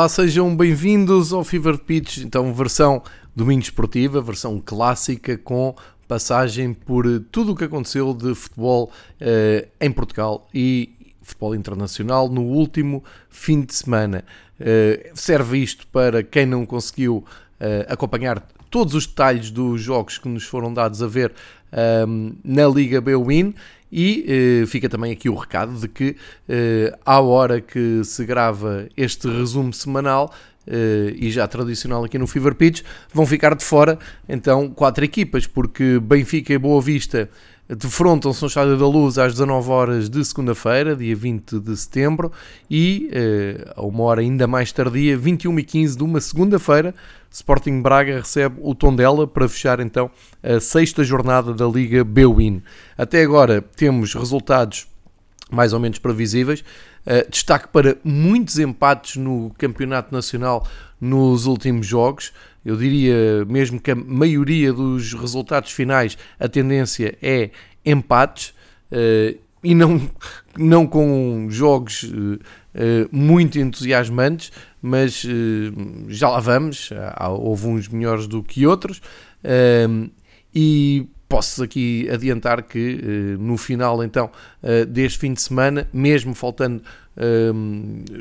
Olá, sejam bem-vindos ao Fever Pitch, então versão domingo esportiva, versão clássica com passagem por tudo o que aconteceu de futebol eh, em Portugal e futebol internacional no último fim de semana. Eh, serve isto para quem não conseguiu eh, acompanhar todos os detalhes dos jogos que nos foram dados a ver ehm, na Liga B-Win e eh, fica também aqui o recado de que, eh, à hora que se grava este resumo semanal, eh, e já tradicional aqui no Fever Pitch, vão ficar de fora então quatro equipas, porque Benfica e Boa Vista defrontam-se no Estádio da Luz às 19 horas de segunda-feira, dia 20 de setembro, e eh, a uma hora ainda mais tardia, 21 e 15 de uma segunda-feira, Sporting Braga recebe o Tondela para fechar então a sexta jornada da Liga B-Win. Até agora temos resultados mais ou menos previsíveis. Uh, destaque para muitos empates no Campeonato Nacional nos últimos jogos. Eu diria mesmo que a maioria dos resultados finais, a tendência é empates. Uh, e não, não com jogos uh, muito entusiasmantes, mas já lá vamos. Houve uns melhores do que outros. e posso aqui adiantar que no final então deste fim de semana, mesmo faltando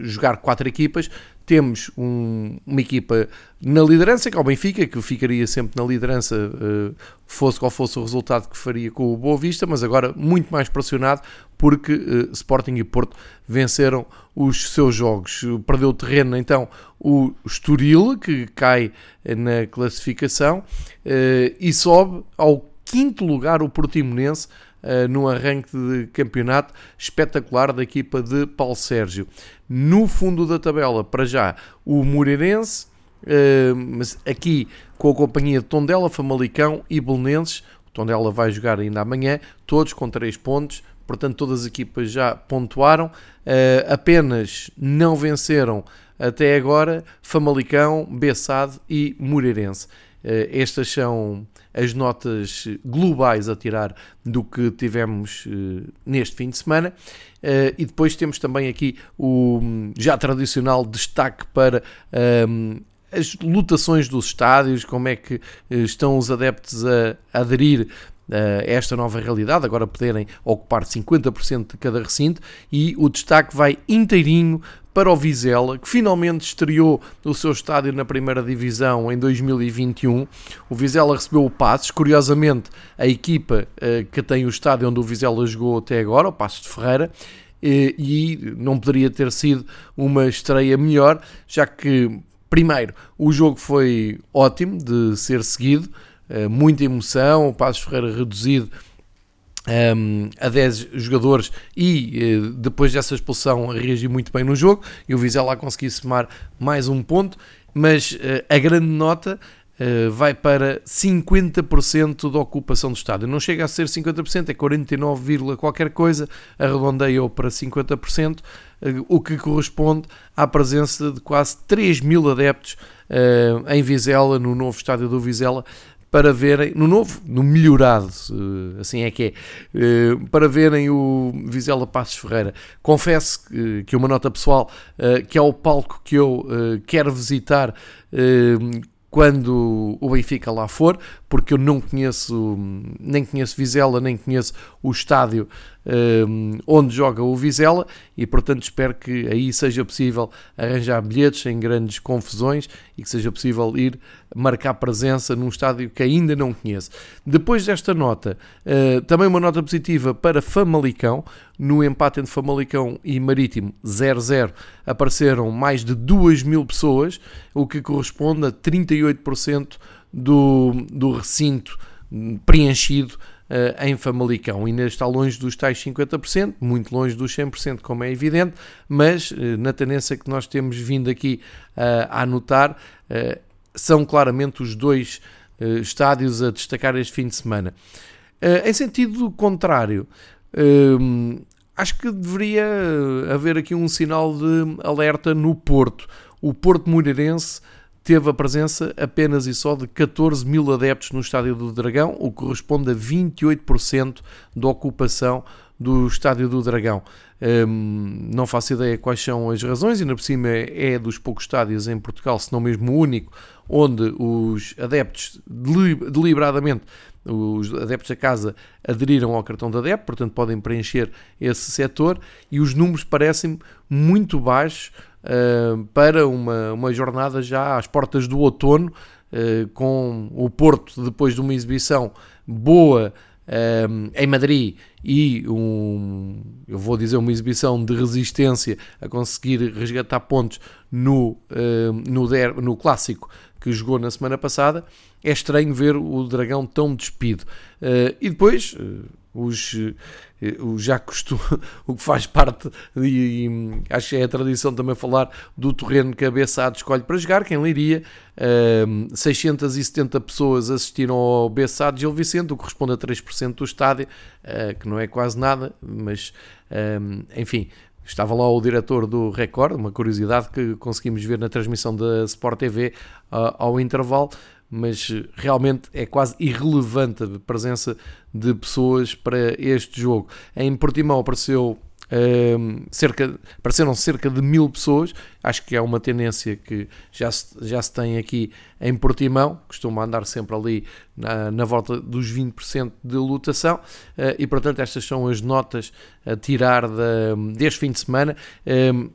jogar quatro equipas, temos um, uma equipa na liderança, que é o Benfica, que ficaria sempre na liderança, uh, fosse qual fosse o resultado que faria com o Boa Vista, mas agora muito mais pressionado porque uh, Sporting e Porto venceram os seus jogos. Perdeu terreno então o Estoril, que cai na classificação, uh, e sobe ao quinto lugar o Portimonense uh, no arranque de campeonato espetacular da equipa de Paulo Sérgio. No fundo da tabela, para já, o Moreirense, uh, mas aqui com a companhia de Tondela, Famalicão e Belenenses. O Tondela vai jogar ainda amanhã, todos com 3 pontos, portanto todas as equipas já pontuaram, uh, apenas não venceram até agora Famalicão, Bessade e Moreirense. Uh, estas são as notas globais a tirar do que tivemos uh, neste fim de semana. Uh, e depois temos também aqui o já tradicional destaque para um, ehm, as lotações dos estádios, como é que estão os adeptos a, aderir esta nova realidade, agora poderem ocupar 50% de cada recinto e o destaque vai inteirinho para o Vizela, que finalmente estreou o seu estádio na primeira divisão em 2021. O Vizela recebeu o Passos, curiosamente a equipa uh, que tem o estádio onde o Vizela jogou até agora, o Passos de Ferreira, e, e não poderia ter sido uma estreia melhor, já que primeiro o jogo foi ótimo de ser seguido, muita emoção, o Passos Ferreira reduzido um, a 10 jogadores e uh, depois dessa expulsão reagiu muito bem no jogo e o Vizela conseguiu somar mais um ponto, mas uh, a grande nota vai para 50% da ocupação do estádio. Não chega a ser 50%, é 49, qualquer coisa, arredondei-o para 50%, o que corresponde à presença de quase 3 mil adeptos em Vizela, no novo estádio do Vizela, para verem, no novo, no melhorado, assim é que é, eh, para verem o Vizela Passos Ferreira. Confesso que uma nota pessoal, eh, que é o palco que eu eh, quero visitar quando o Benfica lá for, porque eu não conheço, nem conheço Vizela, nem conheço o estádio onde joga o Vizela e, portanto, espero que aí seja possível arranjar bilhetes sem grandes confusões e que seja possível ir marcar presença num estádio que ainda não conheço. Depois desta nota, uh, também uma nota positiva para Famalicão, no empate entre Famalicão e Marítimo 0-0 apareceram mais de 2 mil pessoas, o que corresponde a 38% do, do recinto preenchido uh, em Famalicão. Ainda está longe dos tais 50%, muito longe dos 100%, como é evidente, mas uh, na tendência que nós temos vindo aqui uh, a anotar, são claramente os dois estádios a destacar este fim de semana. em sentido contrário, acho que deveria haver aqui um sinal de alerta no Porto. O Porto Moreirense teve a presença apenas e só de 14 mil adeptos no Estádio do Dragão, o que corresponde a 28% da ocupação do Estádio do Dragão. Um, não faço ideia quais são as razões, ainda por cima é dos poucos estádios em Portugal, se não mesmo o único, onde os adeptos deliberadamente, os adeptos da casa aderiram ao cartão de adepto, portanto podem preencher esse setor e os números parecem muito baixos uh, para uma, uma jornada já às portas do outono, uh, com o Porto depois de uma exibição boa um, em Madrid e um, eu vou dizer uma exibição de resistência a conseguir resgatar pontos no, um, no, der, no clássico que jogou na semana passada, é estranho ver o Dragão tão despido. Uh, e depois, uh, os, eh, o já costuma, o que faz parte, e, e, acho que é a tradição também falar do terreno que a Bessade escolhe para jogar, quem liria, uh, 670 pessoas assistiram ao Bessade Gil Vicente, o que corresponde a 3% do estádio, uh, que não é quase nada, mas enfim, Estava lá o diretor do Record, uma curiosidade que conseguimos ver na transmissão da Sport TV uh, ao intervalo, mas realmente é quase irrelevante a presença de pessoas para este jogo. Em Portimão apareceu um, cerca, apareceram cerca de mil pessoas, acho que é uma tendência que já se, já se tem aqui em Portimão, costuma andar sempre ali na, na volta dos 20% de lotação, uh, e portanto estas são as notas a tirar da, deste fim de semana. Um,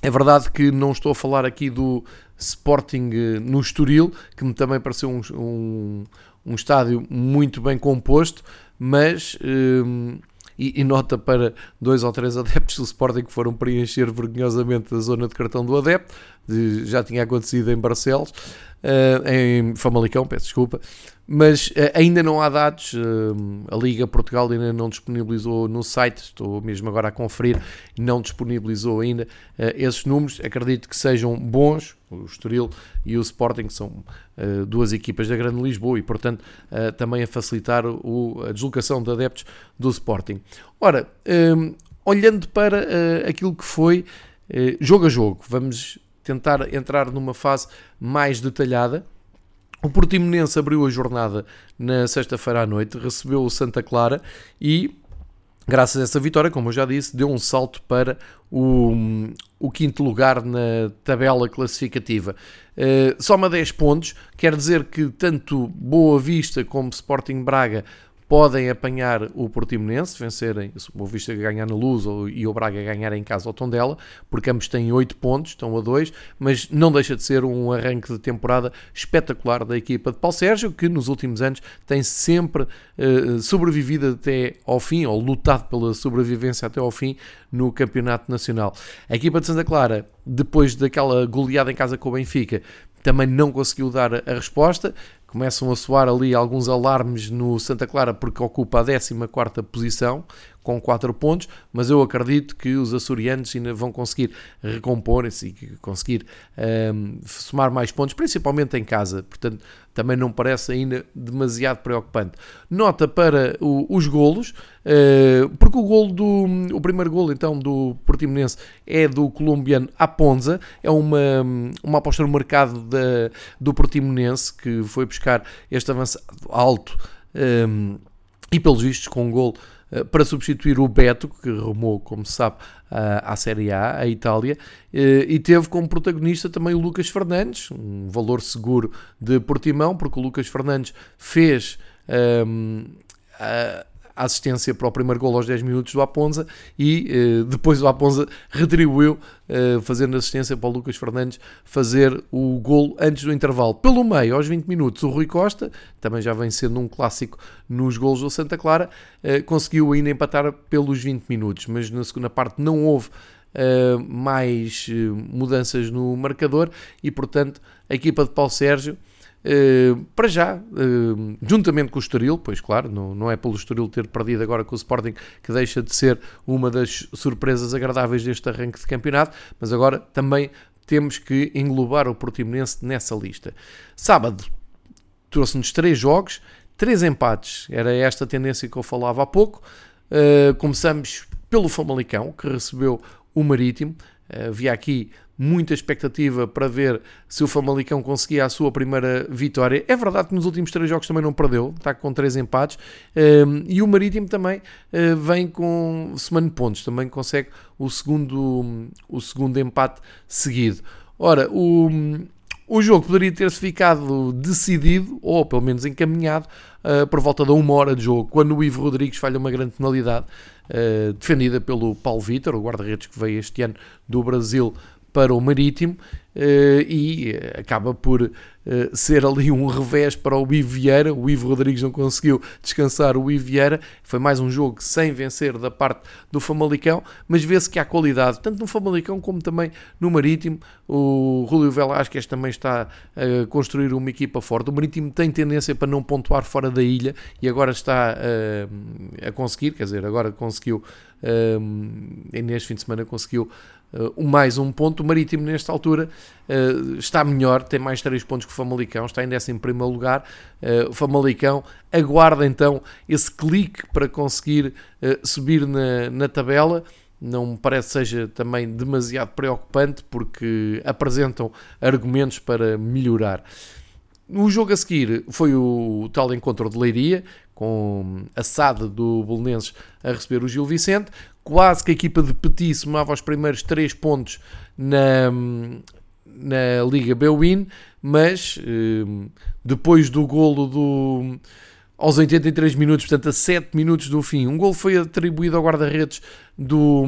é verdade que não estou a falar aqui do Sporting eh, no Estoril, que me também pareceu um, um, um estádio muito bem composto, mas um, e, e, nota para dois ou três adeptos do Sporting que foram preencher vergonhosamente a zona de cartão do adepto, de, já tinha acontecido em Barcelos, uh, em Famalicão, peço desculpa, mas uh, ainda não há dados, uh, a Liga Portugal ainda não disponibilizou no site, estou mesmo agora a conferir, não disponibilizou ainda esses números, acredito que sejam bons, o Estoril e o Sporting são duas equipas da Grande Lisboa e portanto também a facilitar o, a deslocação de adeptos do Sporting. Ora, olhando para aquilo que foi jogo a jogo, vamos tentar entrar numa fase mais detalhada. O Portimonense abriu a jornada na sexta-feira à noite, recebeu o Santa Clara e, graças a essa vitória, como eu já disse, deu um salto para o, o quinto lugar na tabela classificativa. Uh, soma 10 pontos, quer dizer que tanto Boa Vista como Sporting Braga podem apanhar o Portimonense, vencerem o Boa ganhar na Luz e o Braga ganhar em casa ao Tondela, porque ambos têm 8 pontos, estão a 2, mas não deixa de ser um arranque de temporada espetacular da equipa de Paulo Sérgio, que nos últimos anos tem sempre uh, sobrevivido até ao fim, ou lutado pela sobrevivência até ao fim no Campeonato Nacional. A equipa de Santa Clara, depois daquela goleada em casa com o Benfica, também não conseguiu dar a resposta, começam a soar ali alguns alarmes no Santa Clara porque ocupa a 14 posição com 4 pontos, mas eu acredito que os açorianos ainda vão conseguir recompor-se e conseguir um, ehm, somar mais pontos, principalmente em casa, portanto também não parece ainda demasiado preocupante. Nota para o, os golos, uh, porque o golo do o primeiro golo então do Portimonense é do colombiano Aponza, é uma, uma aposta no mercado da, do Portimonense que foi buscar este avançado alto um, ehm, e pelos vistos com um golo para substituir o Beto, que rumou, como se sabe, à Série A, a Itália, eh, e teve como protagonista também o Lucas Fernandes, um valor seguro de Portimão, porque o Lucas Fernandes fez um, ehm, a assistência para o primeiro gol aos 10 minutos do Aponza e uh, depois o Aponza retribuiu uh, fazendo assistência para o Lucas Fernandes fazer o gol antes do intervalo. Pelo meio, aos 20 minutos, o Rui Costa, também já vem sendo um clássico nos gols do Santa Clara, uh, conseguiu ainda empatar pelos 20 minutos, mas na segunda parte não houve mais mudanças no marcador e, portanto, a equipa de Paulo Sérgio Uh, para já, uh, juntamente com o Estoril, pois claro, não, não é pelo Estoril ter perdido agora com o Sporting que deixa de ser uma das surpresas agradáveis deste arranque de campeonato, mas agora também temos que englobar o Portimonense nessa lista. Sábado trouxe-nos três jogos, três empates, era esta tendência que eu falava há pouco. Uh, começamos pelo Famalicão, que recebeu o Marítimo. havia aqui muita expectativa para ver se o Famalicão conseguia a sua primeira vitória. É verdade que nos últimos três jogos também não perdeu, está com três empates, um, e o Marítimo também uh, vem com semana de pontos, também consegue o segundo, o segundo empate seguido. Ora, o, o jogo poderia ter-se ficado decidido, ou pelo menos encaminhado, uh, por volta de uma hora de jogo, quando o Ivo Rodrigues falha uma grande penalidade, uh, defendida pelo Paulo Vitor, o guarda-redes que veio este ano do Brasil para o Marítimo uh, e uh, acaba por uh, ser ali um revés para o Ivo Vieira. O Ivo Rodrigues não conseguiu descansar o Ivo Vieira. Foi mais um jogo sem vencer da parte do Famalicão, mas vê-se que há qualidade, tanto no Famalicão como também no Marítimo. O Rúlio Velasquez também está a construir uma equipa forte. O Marítimo tem tendência para não pontuar fora da ilha e agora está a conseguir, quer dizer, agora conseguiu, neste fim de semana conseguiu uh, mais um ponto. O Marítimo, nesta altura, uh, está melhor, tem mais 3 pontos que o Famalicão, está em primeiro lugar. Uh, o Famalicão aguarda então esse clique para conseguir subir na, na tabela não me parece seja também demasiado preocupante porque apresentam argumentos para melhorar. O jogo a seguir foi o tal encontro de Leiria, com a SAD do Bolonenses a receber o Gil Vicente. Quase que a equipa de Petit somava os primeiros 3 pontos na, na Liga Bwin, mas eh, depois do golo do aos 83 minutos, portanto a 7 minutos do fim. Um gol foi atribuído ao guarda-redes do,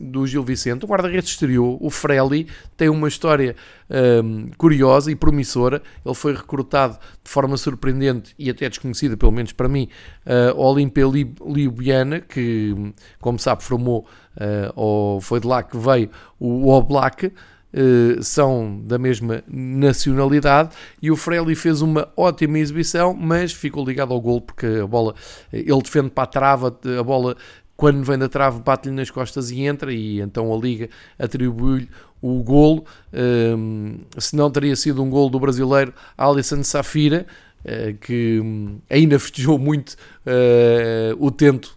do Gil Vicente. O guarda-redes estreou, o Freli, tem uma história um, curiosa e promissora. Ele foi recrutado de forma surpreendente e até desconhecida, pelo menos para mim, uh, ao Olimpia Libiana, que, como sabe, formou, uh, ou foi de lá que veio o Oblak. Eh, são da mesma nacionalidade e o Freli fez uma ótima exibição, mas ficou ligado ao gol porque a bola, eh, ele defende para a trava, a bola quando vem da trave bate-lhe nas costas e entra e então a Liga atribuiu-lhe o golo, um, eh, se não teria sido um golo do brasileiro Alisson Safira, uh, que um, ainda festejou muito uh, o tento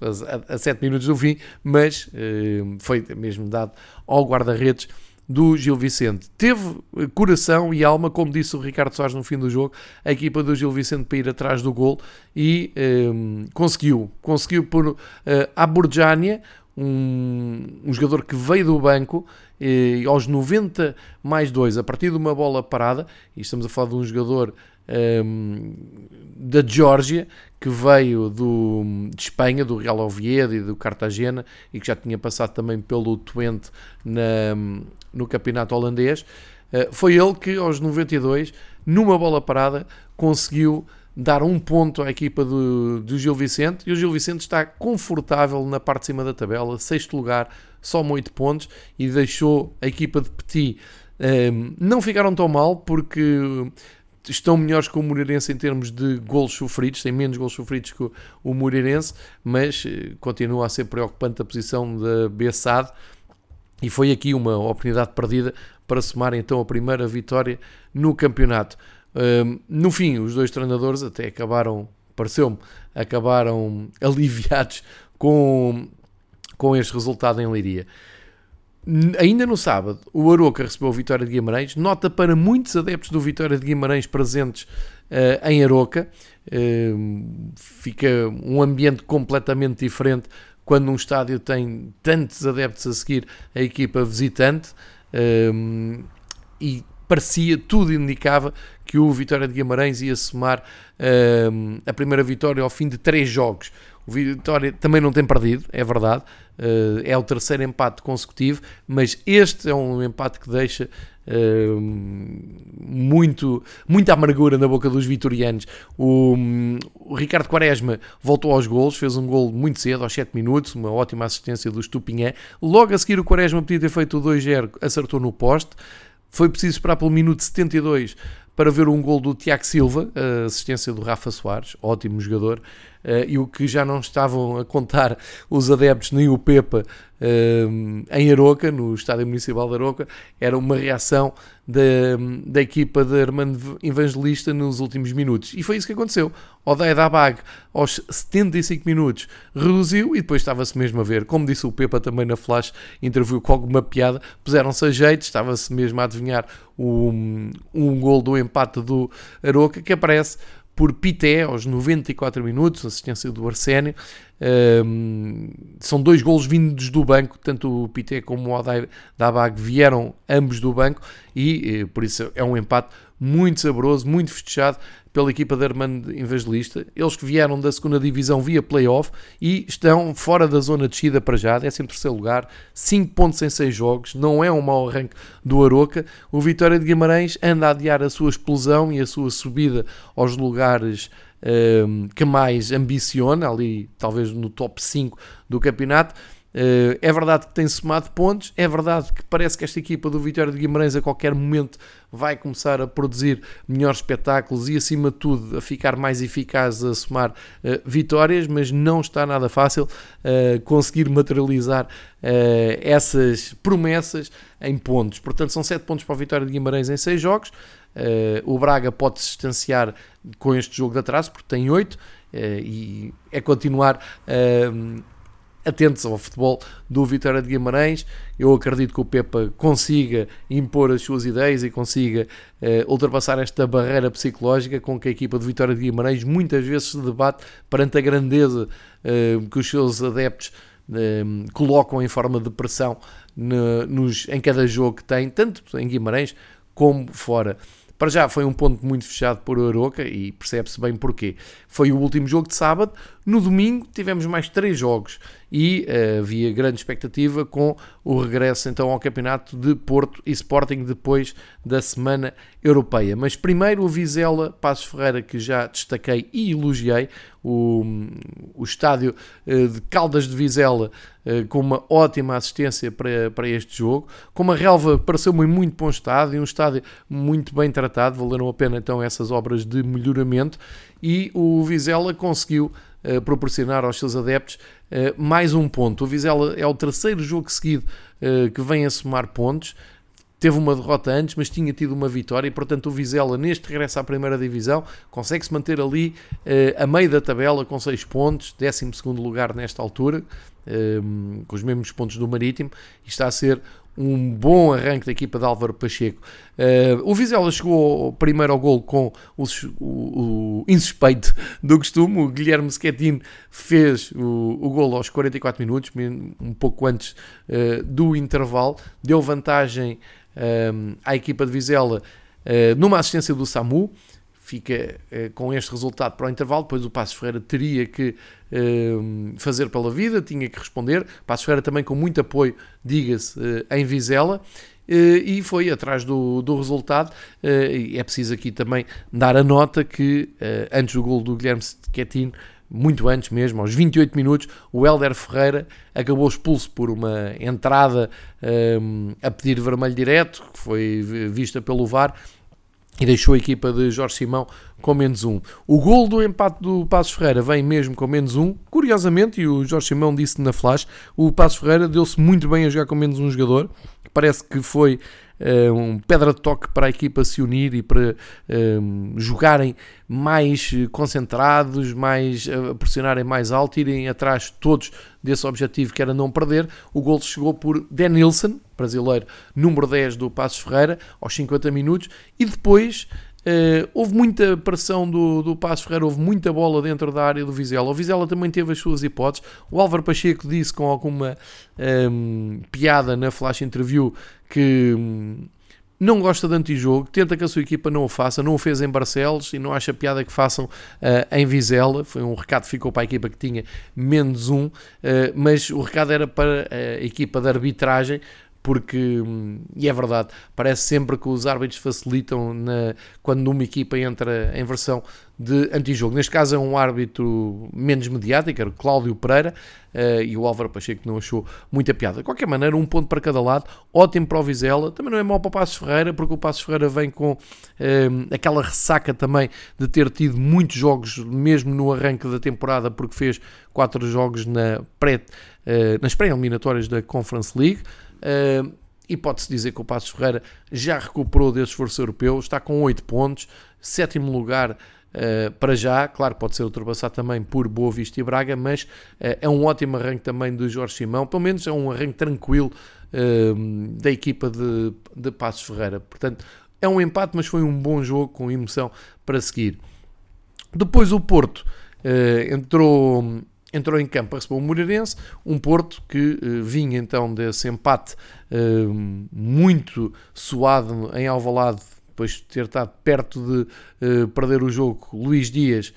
a 7 minutos do fim, mas uh, foi mesmo dado ao guarda-redes do Gil Vicente. Teve eh, coração e alma, como disse o Ricardo Soares no fim do jogo, a equipa do Gil Vicente para ir atrás do gol e um, ehm, conseguiu. Conseguiu por uh, a Burjania, um, um, jogador que veio do banco e aos 90 mais 2, a partir de uma bola parada, e estamos a falar de um jogador um, ehm, da Geórgia que veio do, de Espanha, do Real Oviedo e do Cartagena e que já tinha passado também pelo Twente na, no campeonato holandês. Eh, foi ele que, aos 92, numa bola parada, conseguiu dar um ponto à equipa do, do Gil Vicente e o Gil Vicente está confortável na parte de cima da tabela, sexto lugar, só 8 pontos e deixou a equipa de Petit. Ehm, não ficaram tão mal porque estão melhores que o Moreirense em termos de golos sofridos, têm menos golos sofridos que o, o Moreirense, mas uh, continua a ser preocupante a posição da Bessade e foi aqui uma oportunidade perdida para somar então a primeira vitória no campeonato. Um, no fim, os dois treinadores até acabaram, pareceu-me, acabaram aliviados com, com este resultado em Leiria. Ainda no sábado, o Aroca recebeu a Vitória de Guimarães. Nota para muitos adeptos do Vitória de Guimarães presentes uh, em Aroca. Uh, fica um ambiente completamente diferente quando um estádio tem tantos adeptos a seguir a equipa visitante um, e parecia, tudo indicava que o Vitória de Guimarães ia somar um, a primeira vitória ao fim de três jogos. O Vitória também não tem perdido, é verdade, uh, é o terceiro empate consecutivo, mas este é um empate que deixa muito, muita amargura na boca dos vitorianos. O, o, Ricardo Quaresma voltou aos golos, fez um gol muito cedo, aos 7 minutos, uma ótima assistência do Stupinhé. Logo a seguir, o Quaresma podia ter feito o 2-0, acertou no poste. Foi preciso esperar pelo minuto 72 para ver um gol do Tiago Silva, assistência do Rafa Soares, ótimo jogador, Uh, e o que já não estavam a contar os adeptos nem o Pepa uh, em Aroca, no Estádio Municipal de Aroca, era uma reação da, da equipa de Armando Evangelista nos últimos minutos. E foi isso que aconteceu. Odeia Dabag, aos 75 minutos, reduziu e depois estava-se mesmo a ver. Como disse o Pepa também na Flash, interviu com alguma piada, puseram-se a jeito, estava-se mesmo a adivinhar um, um gol do empate do Aroca, que aparece por Pité aos 94 minutos, assistência do Arsénio. Um, são dois golos vindos do banco, tanto o Pité como o Oday Dabag vieram ambos do banco e eh, por isso é um empate muito saboroso, muito festejado pela equipa de Armando Evangelista. Eles que vieram da segunda divisão via playoff e estão fora da zona de descida para já, 13 terceiro lugar, 5 pontos em 6 jogos, não é um mau arranque do Aroca. O Vitória de Guimarães anda a adiar a sua explosão e a sua subida aos lugares um, ehm, que mais ambiciona, ali talvez no top 5 do campeonato é verdade que tem somado pontos, é verdade que parece que esta equipa do Vitória de Guimarães a qualquer momento vai começar a produzir melhores espetáculos e, acima de tudo, a ficar mais eficaz a somar uh, vitórias, mas não está nada fácil uh, conseguir materializar essas promessas em pontos. Portanto, são 7 pontos para o Vitória de Guimarães em 6 jogos. o Braga pode se distanciar com este jogo de atraso, porque tem 8, e é continuar atentos ao futebol do Vitória de Guimarães. Eu acredito que o Pepa consiga impor as suas ideias e consiga uh, ultrapassar esta barreira psicológica com que a equipa do Vitória de Guimarães muitas vezes se debate perante a grandeza uh, que os seus adeptos uh, colocam em forma de pressão no, nos, em cada jogo que tem, tanto em Guimarães como fora. Para já foi um ponto muito fechado por Aroca e percebe-se bem porquê. Foi o último jogo de sábado. No domingo tivemos mais três jogos e uh, havia grande expectativa com o regresso então ao campeonato de Porto e Sporting depois da semana europeia. Mas primeiro o Vizela Passos Ferreira que já destaquei e elogiei, o, o estádio uh, de Caldas de Vizela uh, com uma ótima assistência para, para este jogo, com uma relva pareceu-me muito bom estado e um estádio muito bem tratado, valeram a pena então essas obras de melhoramento e o Vizela conseguiu uh, proporcionar aos seus adeptos uh, mais um ponto. O Vizela é o terceiro jogo seguido uh, que vem a somar pontos. Teve uma derrota antes, mas tinha tido uma vitória e, portanto, o Vizela, neste regresso à primeira divisão, consegue se manter ali a meio da tabela com 6 pontos, 12 lugar nesta altura, com os mesmos pontos do Marítimo, e está a ser um bom arranque da equipa de Álvaro Pacheco. Uh, o Vizela chegou primeiro ao gol com o, o, o insuspeito do costume. O Guilherme Schettino fez o, o gol aos 44 minutos, um pouco antes uh, do intervalo. Deu vantagem uh, à equipa de Vizela numa assistência do Samu fica uh, com este resultado para o intervalo, depois o Passos Ferreira teria que uh, fazer pela vida, tinha que responder. Passos Ferreira também com muito apoio, diga-se, uh, em Vizela. e foi atrás do, do resultado. e é preciso aqui também dar a nota que antes do gol do Guilherme Quetino, muito antes mesmo, aos 28 minutos, o Helder Ferreira acabou expulso por uma entrada a pedir vermelho direto, que foi vista pelo VAR, e deixou a equipa de Jorge Simão com menos um. O gol do empate do Passos Ferreira vem mesmo com menos um. Curiosamente, e o Jorge Simão disse na flash, o Passos Ferreira deu-se muito bem a jogar com menos um jogador. Parece que foi um pedra de toque para a equipa se unir e para uh, jogarem mais concentrados, mais uh, pressionarem mais alto, irem atrás todos desse objetivo que era não perder. O gol chegou por Denilson, brasileiro, número 10 do Passos Ferreira, aos 50 minutos, e depois Uh, houve muita pressão do, do Passo Ferreira, houve muita bola dentro da área do Vizela. O Vizela também teve as suas hipóteses. O Álvaro Pacheco disse com alguma um, piada na flash interview que um, não gosta de antijogo, tenta que a sua equipa não o faça, não o fez em Barcelos e não acha piada que façam uh, em Vizela. Foi um recado que ficou para a equipa que tinha menos um, uh, mas o recado era para a equipa de arbitragem porque, e é verdade, parece sempre que os árbitros facilitam na, quando uma equipa entra em versão de antijogo. Neste caso é um árbitro menos mediático, era o Cláudio Pereira, uh, e o Álvaro Pacheco não achou muita piada. De qualquer maneira, um ponto para cada lado, ótimo para o Vizela, também não é mau para o Passos Ferreira, porque o Passos Ferreira vem com uh, aquela ressaca também de ter tido muitos jogos, mesmo no arranque da temporada, porque fez quatro jogos na pré, uh, nas pré-eliminatórias da Conference League. Uh, e pode-se dizer que o Passos Ferreira já recuperou desse esforço europeu, está com 8 pontos, sétimo lugar uh, para já, claro pode ser ultrapassado também por Boa Vista e Braga, mas uh, é um ótimo arranque também do Jorge Simão, pelo menos é um arranque tranquilo da equipa de, de Passos Ferreira, portanto é um empate, mas foi um bom jogo com emoção para seguir. Depois o Porto entrou entrou em campo receber o Moreirense, um Porto que uh, vinha então desse empate uh, muito suado em Alvalade, depois de ter estado perto de uh, perder o jogo, Luís Dias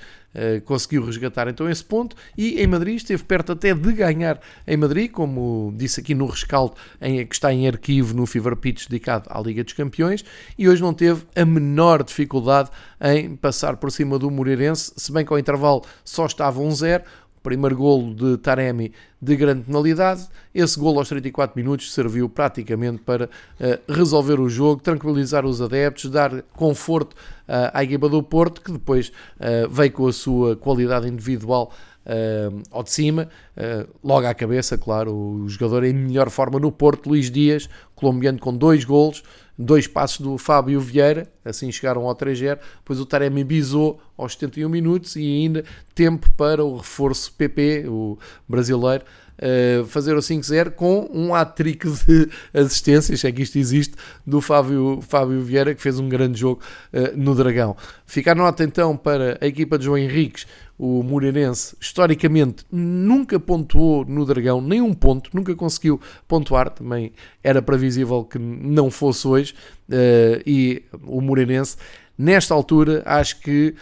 conseguiu resgatar então esse ponto. E em Madrid esteve perto até de ganhar em Madrid, como disse aqui no rescaldo em, que está em arquivo no Fever Pitch dedicado à Liga dos Campeões e hoje não teve a menor dificuldade em passar por cima do Moreirense, se bem que ao intervalo só estava um zero, primeiro golo de Taremi de grande penalidade. Esse golo aos 34 minutos serviu praticamente para uh, resolver o jogo, tranquilizar os adeptos, dar conforto uh, à equipa do Porto, que depois uh, veio com a sua qualidade individual uh, ao de cima, uh, logo à cabeça, claro, o jogador em melhor forma no Porto, Luís Dias, colombiano com dois golos, dois passos do Fábio Vieira, assim chegaram ao 3-0, depois o Taremi bisou aos 71 minutos e ainda tempo para o reforço PP, o brasileiro, Uh, fazer o 5-0 com um hat-trick de assistências, é que isto existe, do Fábio, Fábio Vieira, que fez um grande jogo uh, no Dragão. Fica a nota então para a equipa de João Henriques, o Moreirense, historicamente, nunca pontuou no Dragão, nem um ponto, nunca conseguiu pontuar, também era previsível que não fosse hoje, uh, e o Moreirense, nesta altura, acho que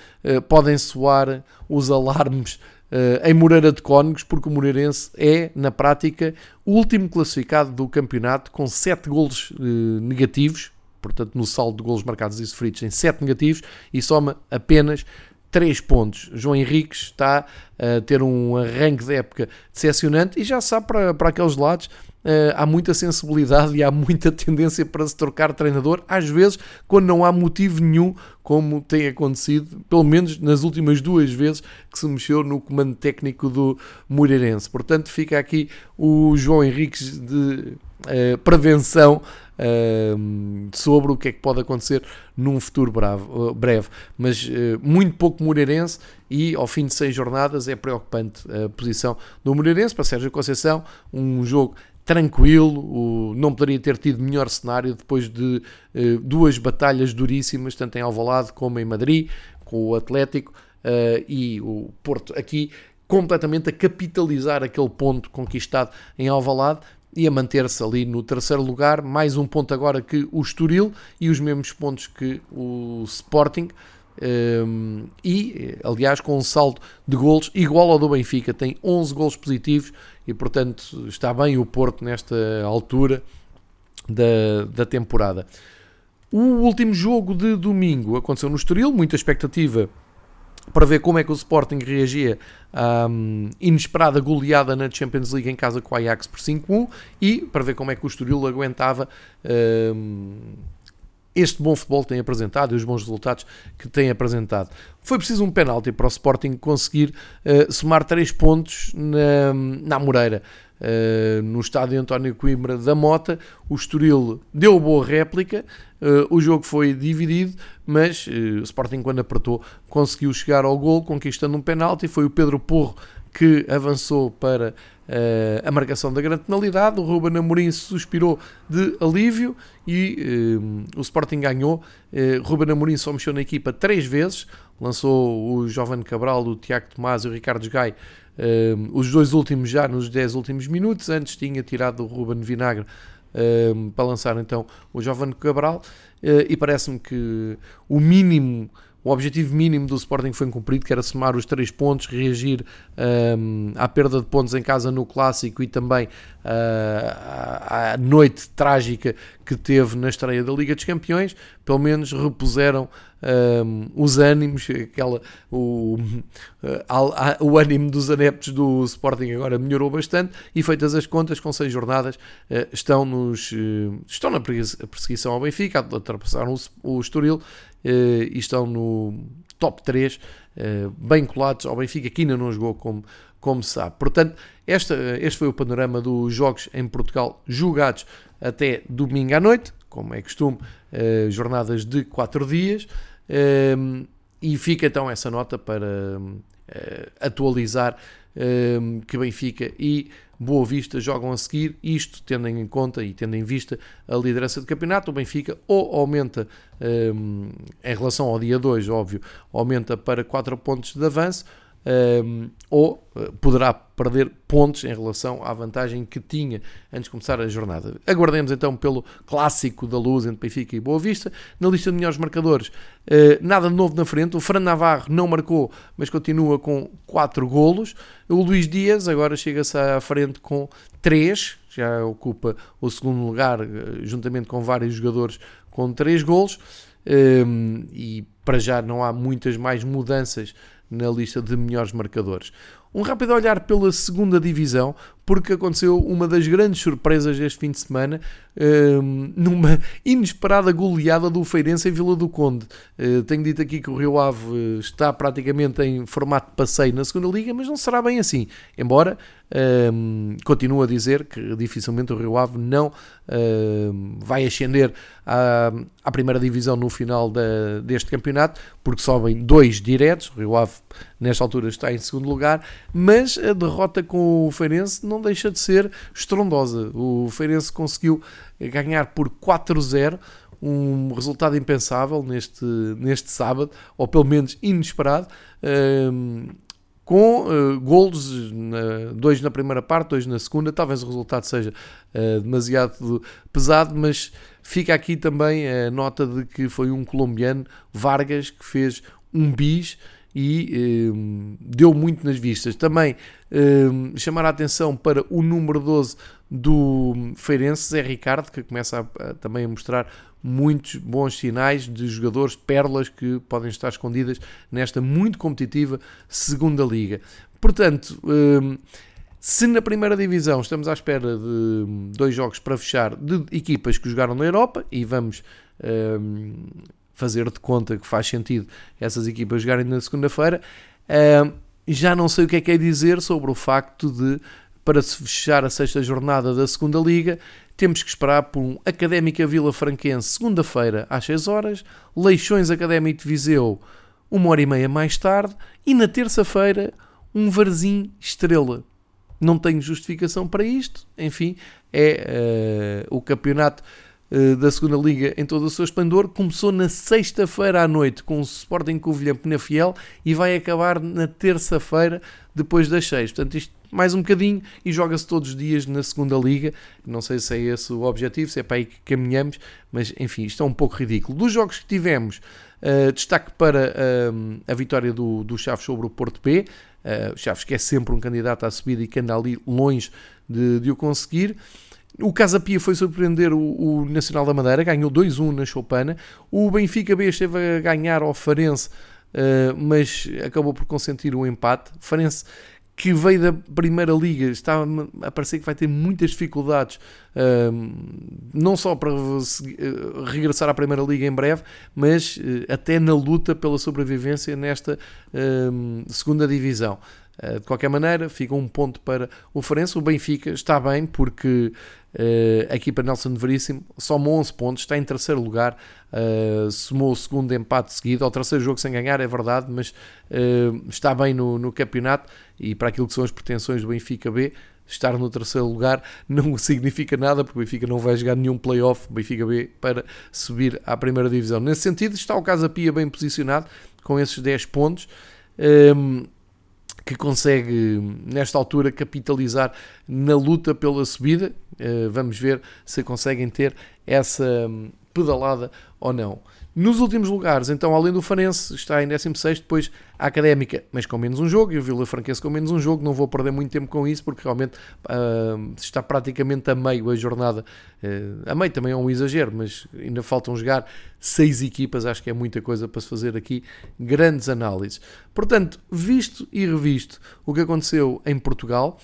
podem soar os alarmes uh, em Moreira de Cónegos, porque o Moreirense é, na prática, o último classificado do campeonato com 7 golos uh, negativos, portanto, no saldo de golos marcados e sofridos, em 7 negativos e soma apenas 3 pontos. João Henriques está a ter um arranque de época decepcionante e já sabe para, para aqueles lados Uh, há muita sensibilidade e há muita tendência para se trocar treinador, às vezes quando não há motivo nenhum, como tem acontecido, pelo menos nas últimas duas vezes que se mexeu no comando técnico do Moreirense. Portanto, fica aqui o João Henriques de uh, prevenção uh, sobre o que é que pode acontecer num futuro bravo, breve. Mas muito pouco Moreirense e ao fim de seis jornadas é preocupante a posição do Moreirense. Para Sérgio Conceição, um jogo tranquilo, não poderia ter tido melhor cenário depois de uh, duas batalhas duríssimas, tanto em Alvalade como em Madrid, com o Atlético uh, e o Porto aqui completamente a capitalizar aquele ponto conquistado em Alvalade e a manter-se ali no terceiro lugar, mais um ponto agora que o Estoril e os mesmos pontos que o Sporting. Um, e, aliás, com um saldo de golos igual ao do Benfica, tem 11 golos positivos e, portanto, está bem o Porto nesta altura da, da temporada. O último jogo de domingo aconteceu no Estoril, muita expectativa para ver como é que o Sporting reagia à um, inesperada goleada na Champions League em casa com o Ajax por 5-1 e para ver como é que o Estoril aguentava um, este bom futebol que tem apresentado e os bons resultados que tem apresentado. Foi preciso um penalti para o Sporting conseguir uh, somar 3 pontos na, na Moreira. Uh, no estádio António Coimbra da Mota, o Estoril deu boa réplica, uh, o jogo foi dividido, mas o Sporting quando apertou conseguiu chegar ao gol, conquistando um penalti, foi o Pedro Porro que avançou para uh, a marcação da grande penalidade. O Ruben Amorim suspirou de alívio e uh, o Sporting ganhou. Uh, Ruben Amorim só mexeu na equipa três vezes, lançou o Jovem Cabral, o Tiago Tomás e o Ricardo Gai. Uh, os dois últimos já nos 10 últimos minutos, antes tinha tirado o Ruben Vinagre uh, para lançar então o Jovem Cabral, uh, e parece-me que o mínimo o objetivo mínimo do Sporting foi cumprido, que era somar os três pontos, reagir um, à perda de pontos em casa no Clássico e também uh, à, à noite trágica que teve na estreia da Liga dos Campeões. Pelo menos repuseram um, os ânimos, aquela, o, uh, o ânimo dos adeptos do Sporting agora melhorou bastante e feitas as contas, com seis jornadas, uh, estão, nos, uh, estão na perseguição ao Benfica, ultrapassaram o, o Estoril eh, e estão no top 3, eh, bem colados ao Benfica, que ainda não jogou como, como se sabe. Portanto, esta, este foi o panorama dos jogos em Portugal jogados até domingo à noite, como é costume, jornadas de 4 dias, e fica então essa nota para atualizar que Benfica e Boa Vista jogam a seguir, isto tendo em conta e tendo em vista a liderança do campeonato, o Benfica ou aumenta um, em relação ao dia 2, óbvio, aumenta para 4 pontos de avanço, um, ou uh, poderá perder pontos em relação à vantagem que tinha antes de começar a jornada. Aguardemos então pelo clássico da luz entre Benfica e Boa Vista. Na lista de melhores marcadores, uh, nada de novo na frente. O Fran Navarro não marcou, mas continua com 4 golos. O Luís Dias agora chega-se à frente com 3, já ocupa o segundo lugar, uh, juntamente com vários jogadores com 3 golos. Um, e para já não há muitas mais mudanças na lista de melhores marcadores. Um rápido olhar pela segunda divisão, porque aconteceu uma das grandes surpresas este fim de semana, um, numa inesperada goleada do Feirense em Vila do Conde. Uh, tenho dito aqui que o Rio Ave está praticamente em formato de passeio na segunda liga, mas não será bem assim. Embora um, continuo a dizer que dificilmente o Rio Ave não um, vai ascender à, à, primeira divisão no final da, deste campeonato, porque sobem dois diretos. O Rio Ave, nesta altura, está em segundo lugar, mas a derrota com o Feirense não deixa de ser estrondosa. O Feirense conseguiu ganhar por 4-0, um resultado impensável neste, neste sábado, ou pelo menos inesperado. Um, com uh, golos, uh, dois na primeira parte, dois na segunda. Talvez o resultado seja uh, demasiado pesado, mas fica aqui também a nota de que foi um colombiano, Vargas, que fez um bis e um, deu muito nas vistas. Também um, chamar a atenção para o número 12 do Feirense, Zé Ricardo, que começa a, a, também a mostrar muitos bons sinais de jogadores, pérolas que podem estar escondidas nesta muito competitiva segunda liga. Portanto, um, se na primeira divisão estamos à espera de dois jogos para fechar de equipas que jogaram na Europa e vamos fazer de conta que faz sentido essas equipas jogarem na segunda-feira. Uh, já não sei o que é que é dizer sobre o facto de, para se fechar a sexta jornada da segunda Liga, temos que esperar por um Académica Vila Franquense segunda-feira às 6 horas, Leixões Académico de Viseu uma hora e meia mais tarde e na terça-feira um Varzim Estrela. Não tenho justificação para isto, enfim, é uh, o campeonato da segunda Liga em todo o seu esplendor. Começou na sexta-feira à noite com o Sporting Covilhã Penafiel e vai acabar na terça-feira depois das seis. Portanto, isto mais um bocadinho e joga-se todos os dias na segunda Liga. Não sei se é esse o objetivo, se é para aí que caminhamos, mas enfim, isto é um pouco ridículo. Dos jogos que tivemos, uh, destaque para uh, a vitória do, do Chaves sobre o Porto B. Uh, o Chaves que é sempre um candidato à subida e que anda ali longe de, de o conseguir. O Casa Pia foi surpreender o, o Nacional da Madeira, ganhou 2-1 na Choupana. O Benfica B esteve a ganhar ao Farense, uh, mas acabou por consentir um empate. Farense que veio da Primeira Liga, está a parecer que vai ter muitas dificuldades, uh, não só para uh, regressar à Primeira Liga em breve, mas até na luta pela sobrevivência nesta segunda divisão. De qualquer maneira, fica um ponto para o Farense. O Benfica está bem porque Uh, a equipa Nelson Veríssimo somou 11 pontos, está em terceiro lugar, uh, somou o segundo empate seguido, ao terceiro jogo sem ganhar, é verdade, mas uh, está bem no, no, campeonato e para aquilo que são as pretensões do Benfica B, estar no terceiro lugar não significa nada, porque o Benfica não vai jogar nenhum playoff, Benfica B, para subir à primeira divisão. Nesse sentido, está o Casa Pia bem posicionado, com esses 10 pontos. Um, que consegue, nesta altura, capitalizar na luta pela subida. Eh, vamos ver se conseguem ter essa hum, pedalada ou não. Nos últimos lugares, então, além do Farense, está em 16, depois a Académica, mas com menos um jogo, e o Vila Franquense com menos um jogo. Não vou perder muito tempo com isso, porque realmente uh, está praticamente a meio a jornada. Uh, a meio também é um exagero, mas ainda faltam jogar seis equipas, acho que é muita coisa para se fazer aqui. Grandes análises. Portanto, visto e revisto o que aconteceu em Portugal,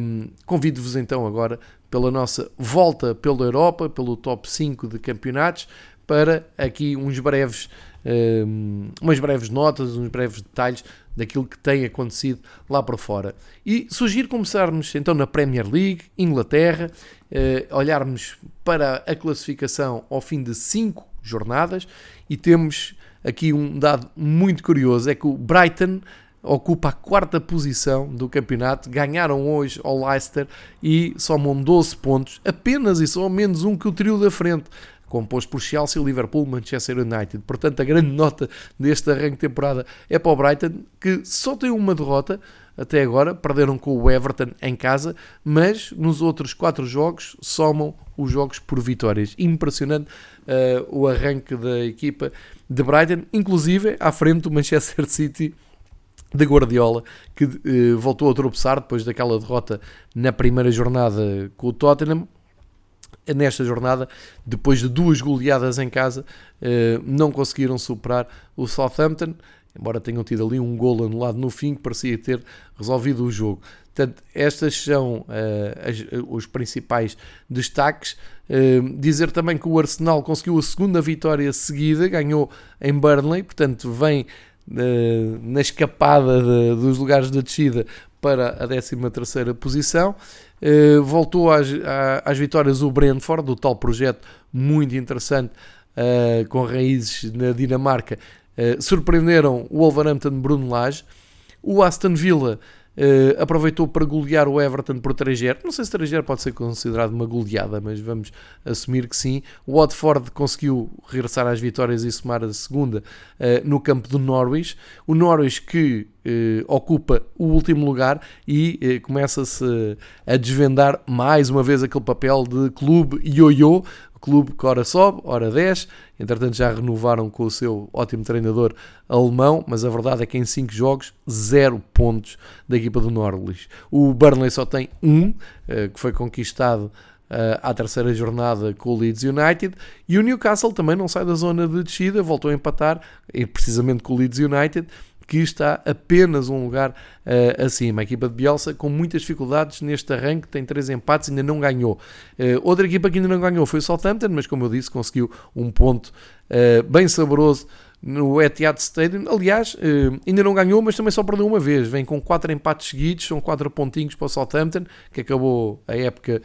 um, Convido-vos então agora pela nossa volta pela Europa, pelo top 5 de campeonatos, para aqui uns breves, um, umas breves notas, uns breves detalhes daquilo que tem acontecido lá para fora. E sugiro começarmos então na Premier League, Inglaterra, uh, olharmos para a classificação ao fim de 5 jornadas e temos aqui um dado muito curioso, é que o Brighton ocupa a quarta posição do campeonato, ganharam hoje ao Leicester e somam 12 pontos, apenas e só menos um que o trio da frente composto por Chelsea, Liverpool, Manchester United. Portanto, a grande nota deste arranque de temporada é para o Brighton, que só tem uma derrota até agora, perderam com o Everton em casa, mas nos outros quatro jogos somam os jogos por vitórias. Impressionante uh, o arranque da equipa de Brighton, inclusive à frente do Manchester City de Guardiola, que uh, voltou a tropeçar depois daquela derrota na primeira jornada com o Tottenham. Nesta jornada, depois de duas goleadas em casa, uh, não conseguiram superar o Southampton, embora tenham tido ali um gol anulado no fim que parecia ter resolvido o jogo. Portanto, estas são uh, as, os principais destaques. Uh, dizer também que o Arsenal conseguiu a segunda vitória seguida, ganhou em Burnley, portanto, vem na escapada de, dos lugares de descida para a 13 posição. Uh, voltou às, às, vitórias o Brentford, do tal projeto muito interessante uh, com raízes na Dinamarca. Uh, surpreenderam o Wolverhampton Bruno Lage. O Aston Villa aproveitou para golear o Everton por 3-0. Não sei se 3-0 pode ser considerado uma goleada, mas vamos assumir que sim. O Watford conseguiu regressar às vitórias e somar a segunda no campo do Norwich. O Norwich que uh, ocupa o último lugar e começa-se a desvendar mais uma vez aquele papel de clube ioiô, clube que ora sobe, ora desce. Entretanto, já renovaram com o seu ótimo treinador alemão, mas a verdade é que em 5 jogos, 0 pontos da equipa do Norwich. O Burnley só tem um, eh, que foi conquistado eh, à terceira jornada com o Leeds United e o Newcastle também não sai da zona de descida, voltou a empatar precisamente com o Leeds United que está apenas um lugar uh, acima. A equipa de Bielsa com muitas dificuldades neste arranque, tem três empates, ainda não ganhou. Uh, outra equipa que ainda não ganhou foi o Southampton, mas como eu disse, conseguiu um ponto uh, bem saboroso no Etihad Stadium. Aliás, ainda não ganhou, mas também só perdeu uma vez. Vem com quatro empates seguidos, são quatro pontinhos para o Southampton, que acabou a época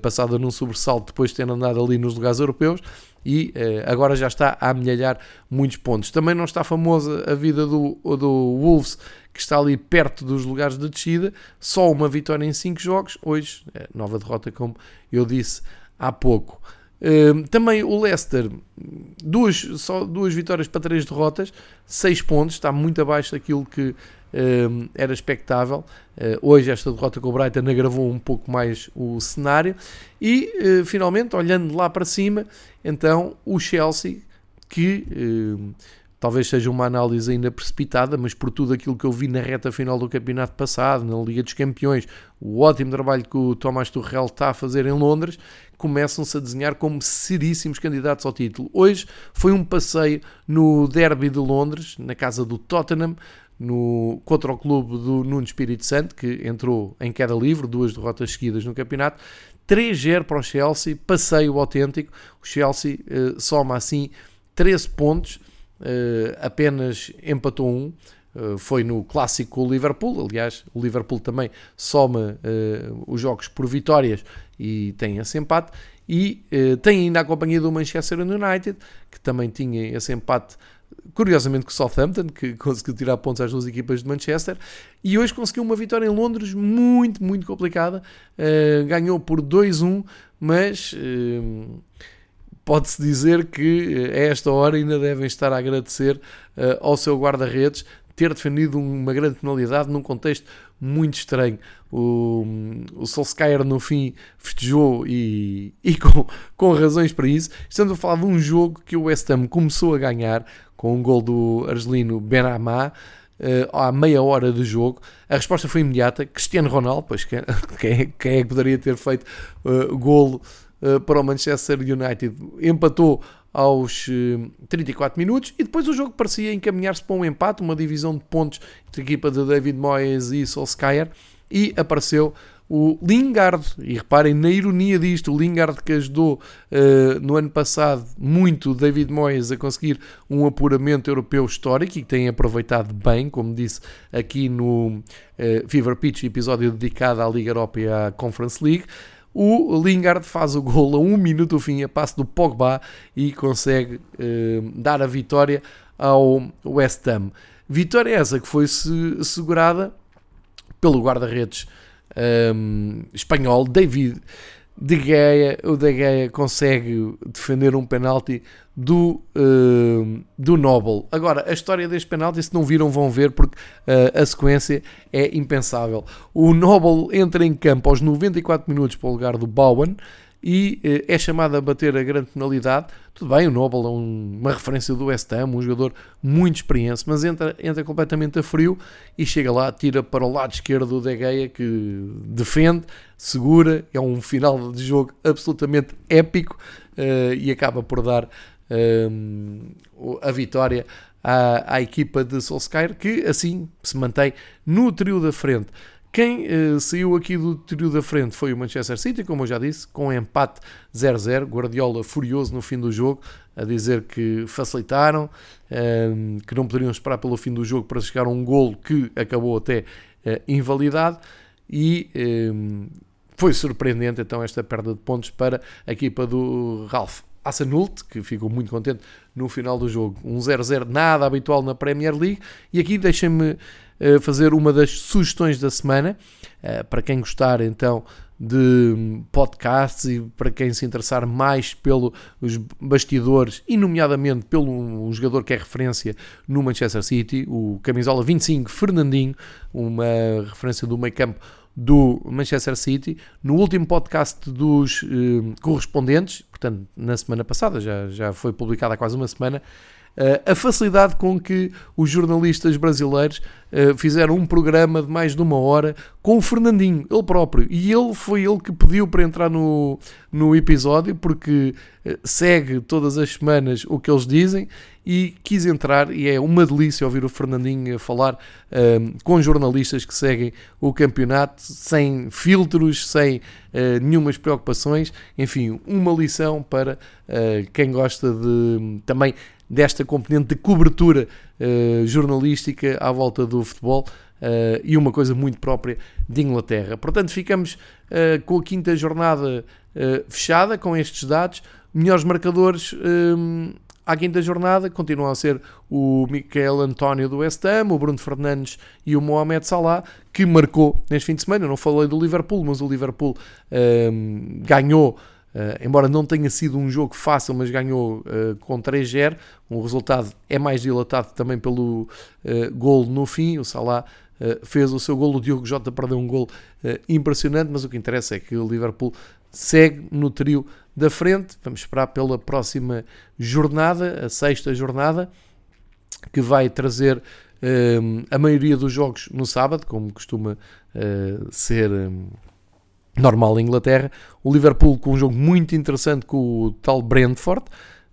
passada num sobressalto depois de ter andado ali nos lugares europeus e eh, agora já está a amelhar muitos pontos. Também não está famosa a vida do, do Wolves, que está ali perto dos lugares de descida, só uma vitória em 5 jogos, hoje, eh, nova derrota, como eu disse há pouco. Uh, também o Leicester, duas, só duas vitórias para três derrotas, seis pontos, está muito abaixo daquilo que uh, era expectável. Uh, hoje, esta derrota com o Brighton agravou um pouco mais o cenário. E eh, finalmente, olhando lá para cima, então o Chelsea, que talvez seja uma análise ainda precipitada, mas por tudo aquilo que eu vi na reta final do campeonato passado, na Liga dos Campeões, o ótimo trabalho que o Thomas Tuchel está a fazer em Londres, começam-se a desenhar como seríssimos candidatos ao título. Hoje foi um passeio no Derby de Londres, na casa do Tottenham, no, contra o clube do Nuno Espírito Santo, que entrou em queda livre, duas derrotas seguidas no campeonato. 3-0 para o Chelsea, passeio autêntico. O Chelsea uh, soma assim 13 pontos uh, apenas empatou um. Uh, foi no clássico com o Liverpool. Aliás, o Liverpool também soma uh, os jogos por vitórias e tem esse empate. E tem ainda a companhia do Manchester United, que também tinha esse empate curiosamente com o Southampton, que conseguiu tirar pontos às duas equipas de Manchester, e hoje conseguiu uma vitória em Londres muito, muito complicada. Uh, ganhou por 2-1, mas uh, pode-se dizer que eh, a esta hora ainda devem estar a agradecer uh, ao seu guarda-redes ter defendido uma grande penalidade num contexto muito estranho. O, o Solskjaer no fim festejou e, e com, com razões para isso. Estamos a falar de um jogo que o West Ham começou a ganhar com um gol do argelino Benamá uh, à meia hora de jogo. A resposta foi imediata. Cristiano Ronaldo, pois quem, quem, é que poderia ter feito uh, golo uh, para o Manchester United? Empatou aos uh, 34 minutos e depois o jogo parecia encaminhar-se para um empate, uma divisão de pontos entre a equipa de David Moyes e Solskjaer e apareceu o Lingard, e reparem na ironia disto, o Lingard que ajudou uh, no ano passado muito David Moyes a conseguir um apuramento europeu histórico e que tem aproveitado bem, como disse aqui no uh, Fever Pitch, episódio dedicado à Liga Europa e à Conference League. O Lingard faz o gol a um minuto do fim, a passe do Pogba e consegue uh, dar a vitória ao West Ham. Vitória essa que foi -se segurada pelo guarda-redes um, espanhol, David De Gea. O De Gea consegue defender um penalti do, do Noble. Agora, a história deste penalti, se não viram, vão ver, porque uh, a sequência é impensável. O Noble entra em campo aos 94 minutos para o lugar do Bowen e eh, é chamado a bater a grande penalidade. Tudo bem, o Noble é um, uma referência do West Ham, um jogador muito experiente, mas entra, entra completamente a frio e chega lá, tira para o lado esquerdo do De Gea que defende, segura, é um final de jogo absolutamente épico uh, e acaba por dar uh, a vitória à, à equipa de Solskjaer, que assim se mantém no trio da frente. Quem uh, saiu aqui do trio da frente foi o Manchester City, como eu já disse, com um empate 0-0. Guardiola furioso no fim do jogo, a dizer que facilitaram, uh, que não poderiam esperar pelo fim do jogo para chegar a um golo que acabou até uh, invalidado. E foi surpreendente então esta perda de pontos para a equipa do Ralph Hassanult, que ficou muito contente no final do jogo. Um 0-0 nada habitual na Premier League. E aqui deixem-me fazer uma das sugestões da semana. Eh, para quem gostar então de podcasts e para quem se interessar mais pelos bastidores e nomeadamente pelo um jogador que é referência no Manchester City, o camisola 25 Fernandinho, uma referência do meio campo do Manchester City. No último podcast dos eh, correspondentes, portanto na semana passada, já, já foi publicado há quase uma semana, a facilidade com que os jornalistas brasileiros eh, fizeram um programa de mais de uma hora com o Fernandinho, ele próprio. E ele foi ele que pediu para entrar no, no episódio, porque eh, segue todas as semanas o que eles dizem e quis entrar. E é uma delícia ouvir o Fernandinho falar um, com jornalistas que seguem o campeonato sem filtros, sem uh, nenhumas preocupações. Enfim, uma lição para uh, quem gosta de também desta componente de cobertura uh, jornalística à volta do futebol uh, e uma coisa muito própria de Inglaterra. Portanto, ficamos uh, com a quinta jornada fechada com estes dados. Melhores marcadores um, à quinta jornada continuam a ser o Miquel António do West Ham, o Bruno Fernandes e o Mohamed Salah, que marcou neste fim de semana. Eu não falei do Liverpool, mas o Liverpool um, ganhou Uh, embora não tenha sido um jogo fácil, mas ganhou uh, com 3-0. Um resultado é mais dilatado também pelo uh, gol no fim. O Salah uh, fez o seu gol, o Diogo Jota perdeu um gol impressionante, mas o que interessa é que o Liverpool segue no trio da frente. Vamos esperar pela próxima jornada, a sexta jornada, que vai trazer a maioria dos jogos no sábado, como costuma ser. Normal em Inglaterra. O Liverpool com um jogo muito interessante com o tal Brentford.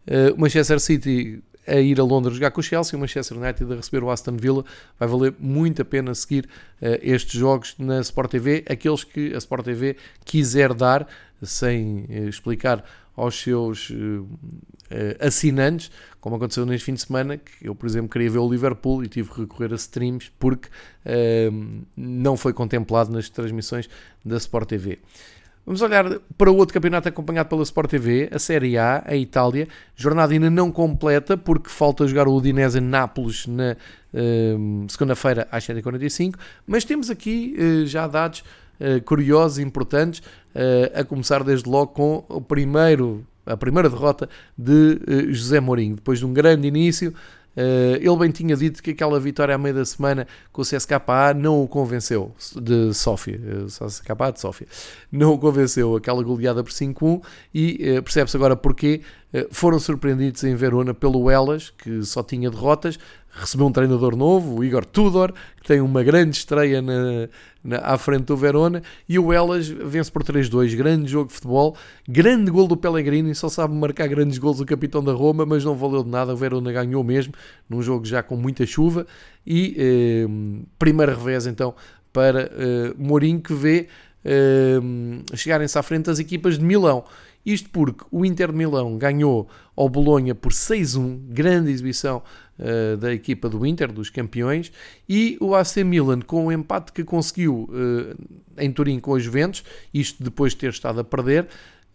Uh, o Manchester City a ir a Londres jogar com o Chelsea, o Manchester United a receber o Aston Villa. Vai valer muito a pena seguir uh, estes jogos na Sport TV, aqueles que a Sport TV quiser dar, sem uh, explicar aos seus assinantes, como aconteceu neste fim de semana, que eu, por exemplo, queria ver o Liverpool e tive que recorrer a streams porque não foi contemplado nas transmissões da Sport TV. Vamos olhar para o outro campeonato acompanhado pela Sport TV, a Série A, a Itália. Jornada ainda não completa, porque falta jogar o Udinese Nápoles na uh, segunda-feira às 7h45. Mas temos aqui uh, já dados uh, curiosos e importantes, a começar desde logo com o primeiro, a primeira derrota de José Mourinho. Depois de um grande início, ele bem tinha dito que aquela vitória à meia da semana com o CSKA não o convenceu, de Sofia, CSKA de Sofia, não o convenceu aquela goleada por 5-1 e percebe-se agora porque foram surpreendidos em Verona pelo Elas, que só tinha derrotas, recebeu um treinador novo, o Igor Tudor, que tem uma grande estreia na, na, à frente do Verona, e o Elas vence por 3-2, grande jogo de futebol, grande gol do Pellegrini, só sabe marcar grandes gols o capitão da Roma, mas não valeu de nada, o Verona ganhou mesmo, num jogo já com muita chuva, e eh, primeiro revés então para eh, Mourinho, que vê eh, chegarem-se à frente as equipas de Milão. Isto porque o Inter de Milão ganhou ao Bolonha por 6-1, grande exibição uh, da equipa do Inter, dos campeões, e o AC Milan com o empate que conseguiu uh, em Turim com os Juventus, isto depois de ter estado a perder,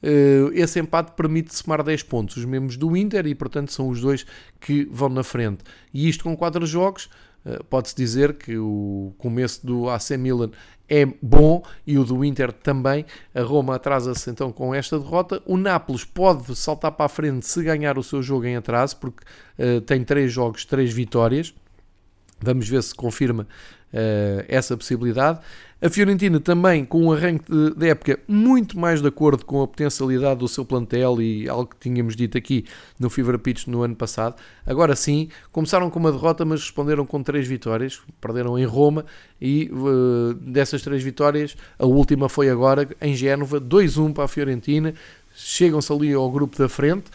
uh, esse empate permite somar 10 pontos, os mesmos do Inter, e portanto são os dois que vão na frente. E isto com 4 jogos, pode-se dizer que o começo do AC Milan é bom e o do Inter também. A Roma atrasa-se então com esta derrota. O Nápoles pode saltar para a frente se ganhar o seu jogo em atraso, porque uh, tem três jogos, três vitórias. Vamos ver se confirma uh, essa possibilidade. A Fiorentina também com um arranque de, época muito mais de acordo com a potencialidade do seu plantel e algo que tínhamos dito aqui no Fever Pitch no ano passado. Agora sim, começaram com uma derrota, mas responderam com três vitórias. Perderam em Roma e uh, dessas três vitórias, a última foi agora em Génova, 2-1 para a Fiorentina. Chegam-se ali ao grupo da frente.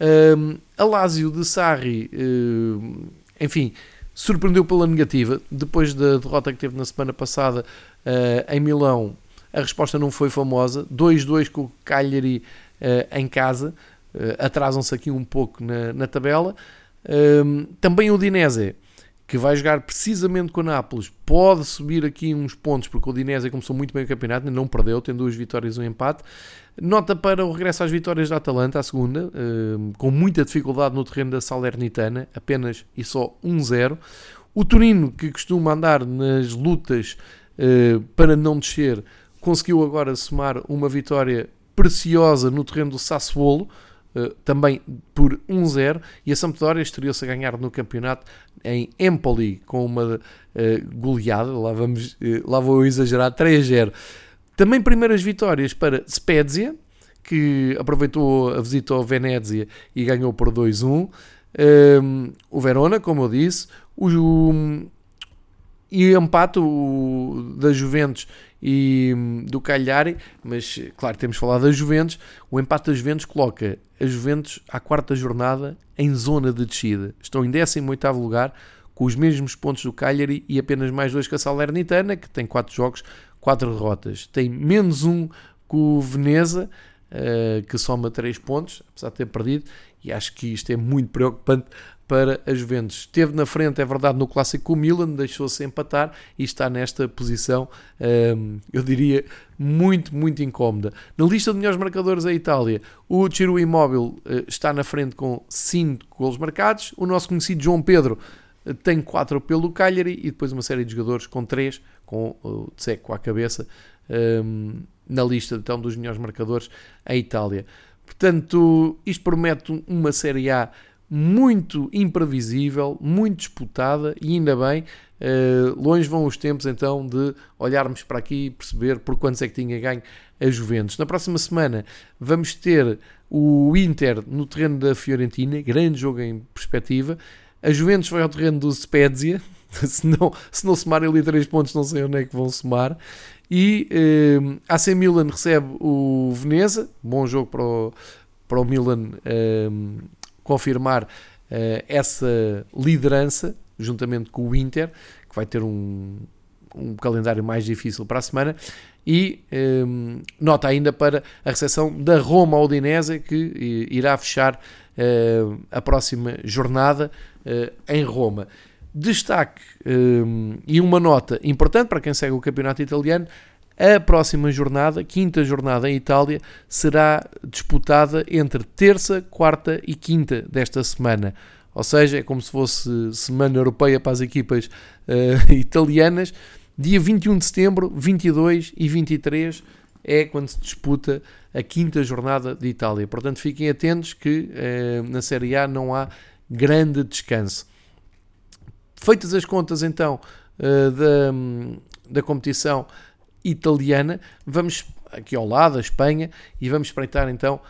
Uh, a Lazio de Sarri, uh, enfim, surpreendeu pela negativa. Depois da derrota que teve na semana passada uh, em Milão, a resposta não foi famosa. 2-2 com o Cagliari uh, em casa. Uh, Atrasam-se aqui um pouco na, na tabela. Ehm, também o Dinese, que vai jogar precisamente com o Nápoles, pode subir aqui uns pontos, porque o Dinese começou muito bem o campeonato, não perdeu, tem duas vitórias e um empate. Nota para o regresso às vitórias da Atalanta, a segunda, com muita dificuldade no terreno da Salernitana, apenas e só 1-0. O Turino, que costuma andar nas lutas eh, para não descer, conseguiu agora somar uma vitória preciosa no terreno do Sassuolo, Uh, também por 1-0 e a Sampdoria estreou-se a ganhar no campeonato em Empoli com uma uh, goleada, lá, vamos, uh, lá vou exagerar, 3-0. Também primeiras vitórias para Spezia, que aproveitou a visita ao Venezia e ganhou por 2-1. Um, o Verona, como eu disse, o, o e empate o, da Juventus e hum, do Cagliari, mas claro, temos falado da Juventus. O empate da Juventus coloca a Juventus à quarta jornada em zona de descida. Estão em 18 lugar, com os mesmos pontos do Cagliari e apenas mais dois que a Salernitana, que tem 4 jogos, 4 derrotas. Tem menos um com o Veneza, uh, que soma 3 pontos, apesar de ter perdido, e acho que isto é muito preocupante para a Juventus. Esteve na frente, é verdade, no clássico com o Milan, deixou-se empatar e está nesta posição, hum, eu diria, muito, muito incómoda. Na lista de melhores marcadores, a Itália, o Ciro Imóvel eh, está na frente com 5 golos marcados, o nosso conhecido João Pedro eh, tem 4 pelo Cagliari e depois uma série de jogadores com 3, com o Tseco à cabeça, hum, na lista então dos melhores marcadores, a Itália. Portanto, isto promete uma Série A muito imprevisível, muito disputada e ainda bem, uh, longe vão os tempos então de olharmos para aqui e perceber por quantos é que tinha ganho a Juventus. Na próxima semana vamos ter o Inter no terreno da Fiorentina, grande jogo em perspectiva. A Juventus vai ao terreno do Spezia, se não, se não somarem ali 3 pontos, não sei onde é que vão somar. E uh, a AC Milan recebe o Veneza, bom jogo para o, para o Milan uh, confirmar uh, essa liderança, juntamente com o Inter, que vai ter um, um calendário mais difícil para a semana. E um, nota ainda para a recepção da Roma ao Udinese, que irá fechar uh, a próxima jornada uh, em Roma. Destaque um, e uma nota importante para quem segue o campeonato italiano: a próxima jornada, quinta jornada em Itália, será disputada entre terça, quarta e quinta desta semana. Ou seja, é como se fosse semana europeia para as equipas uh, italianas. Dia 21 de setembro, 22 e 23 é quando se disputa a quinta jornada de Itália. Portanto, fiquem atentos que uh, na Série A não há grande descanso. feitas as contas então da, da competição italiana, vamos aqui ao lado, a Espanha, e vamos espreitar então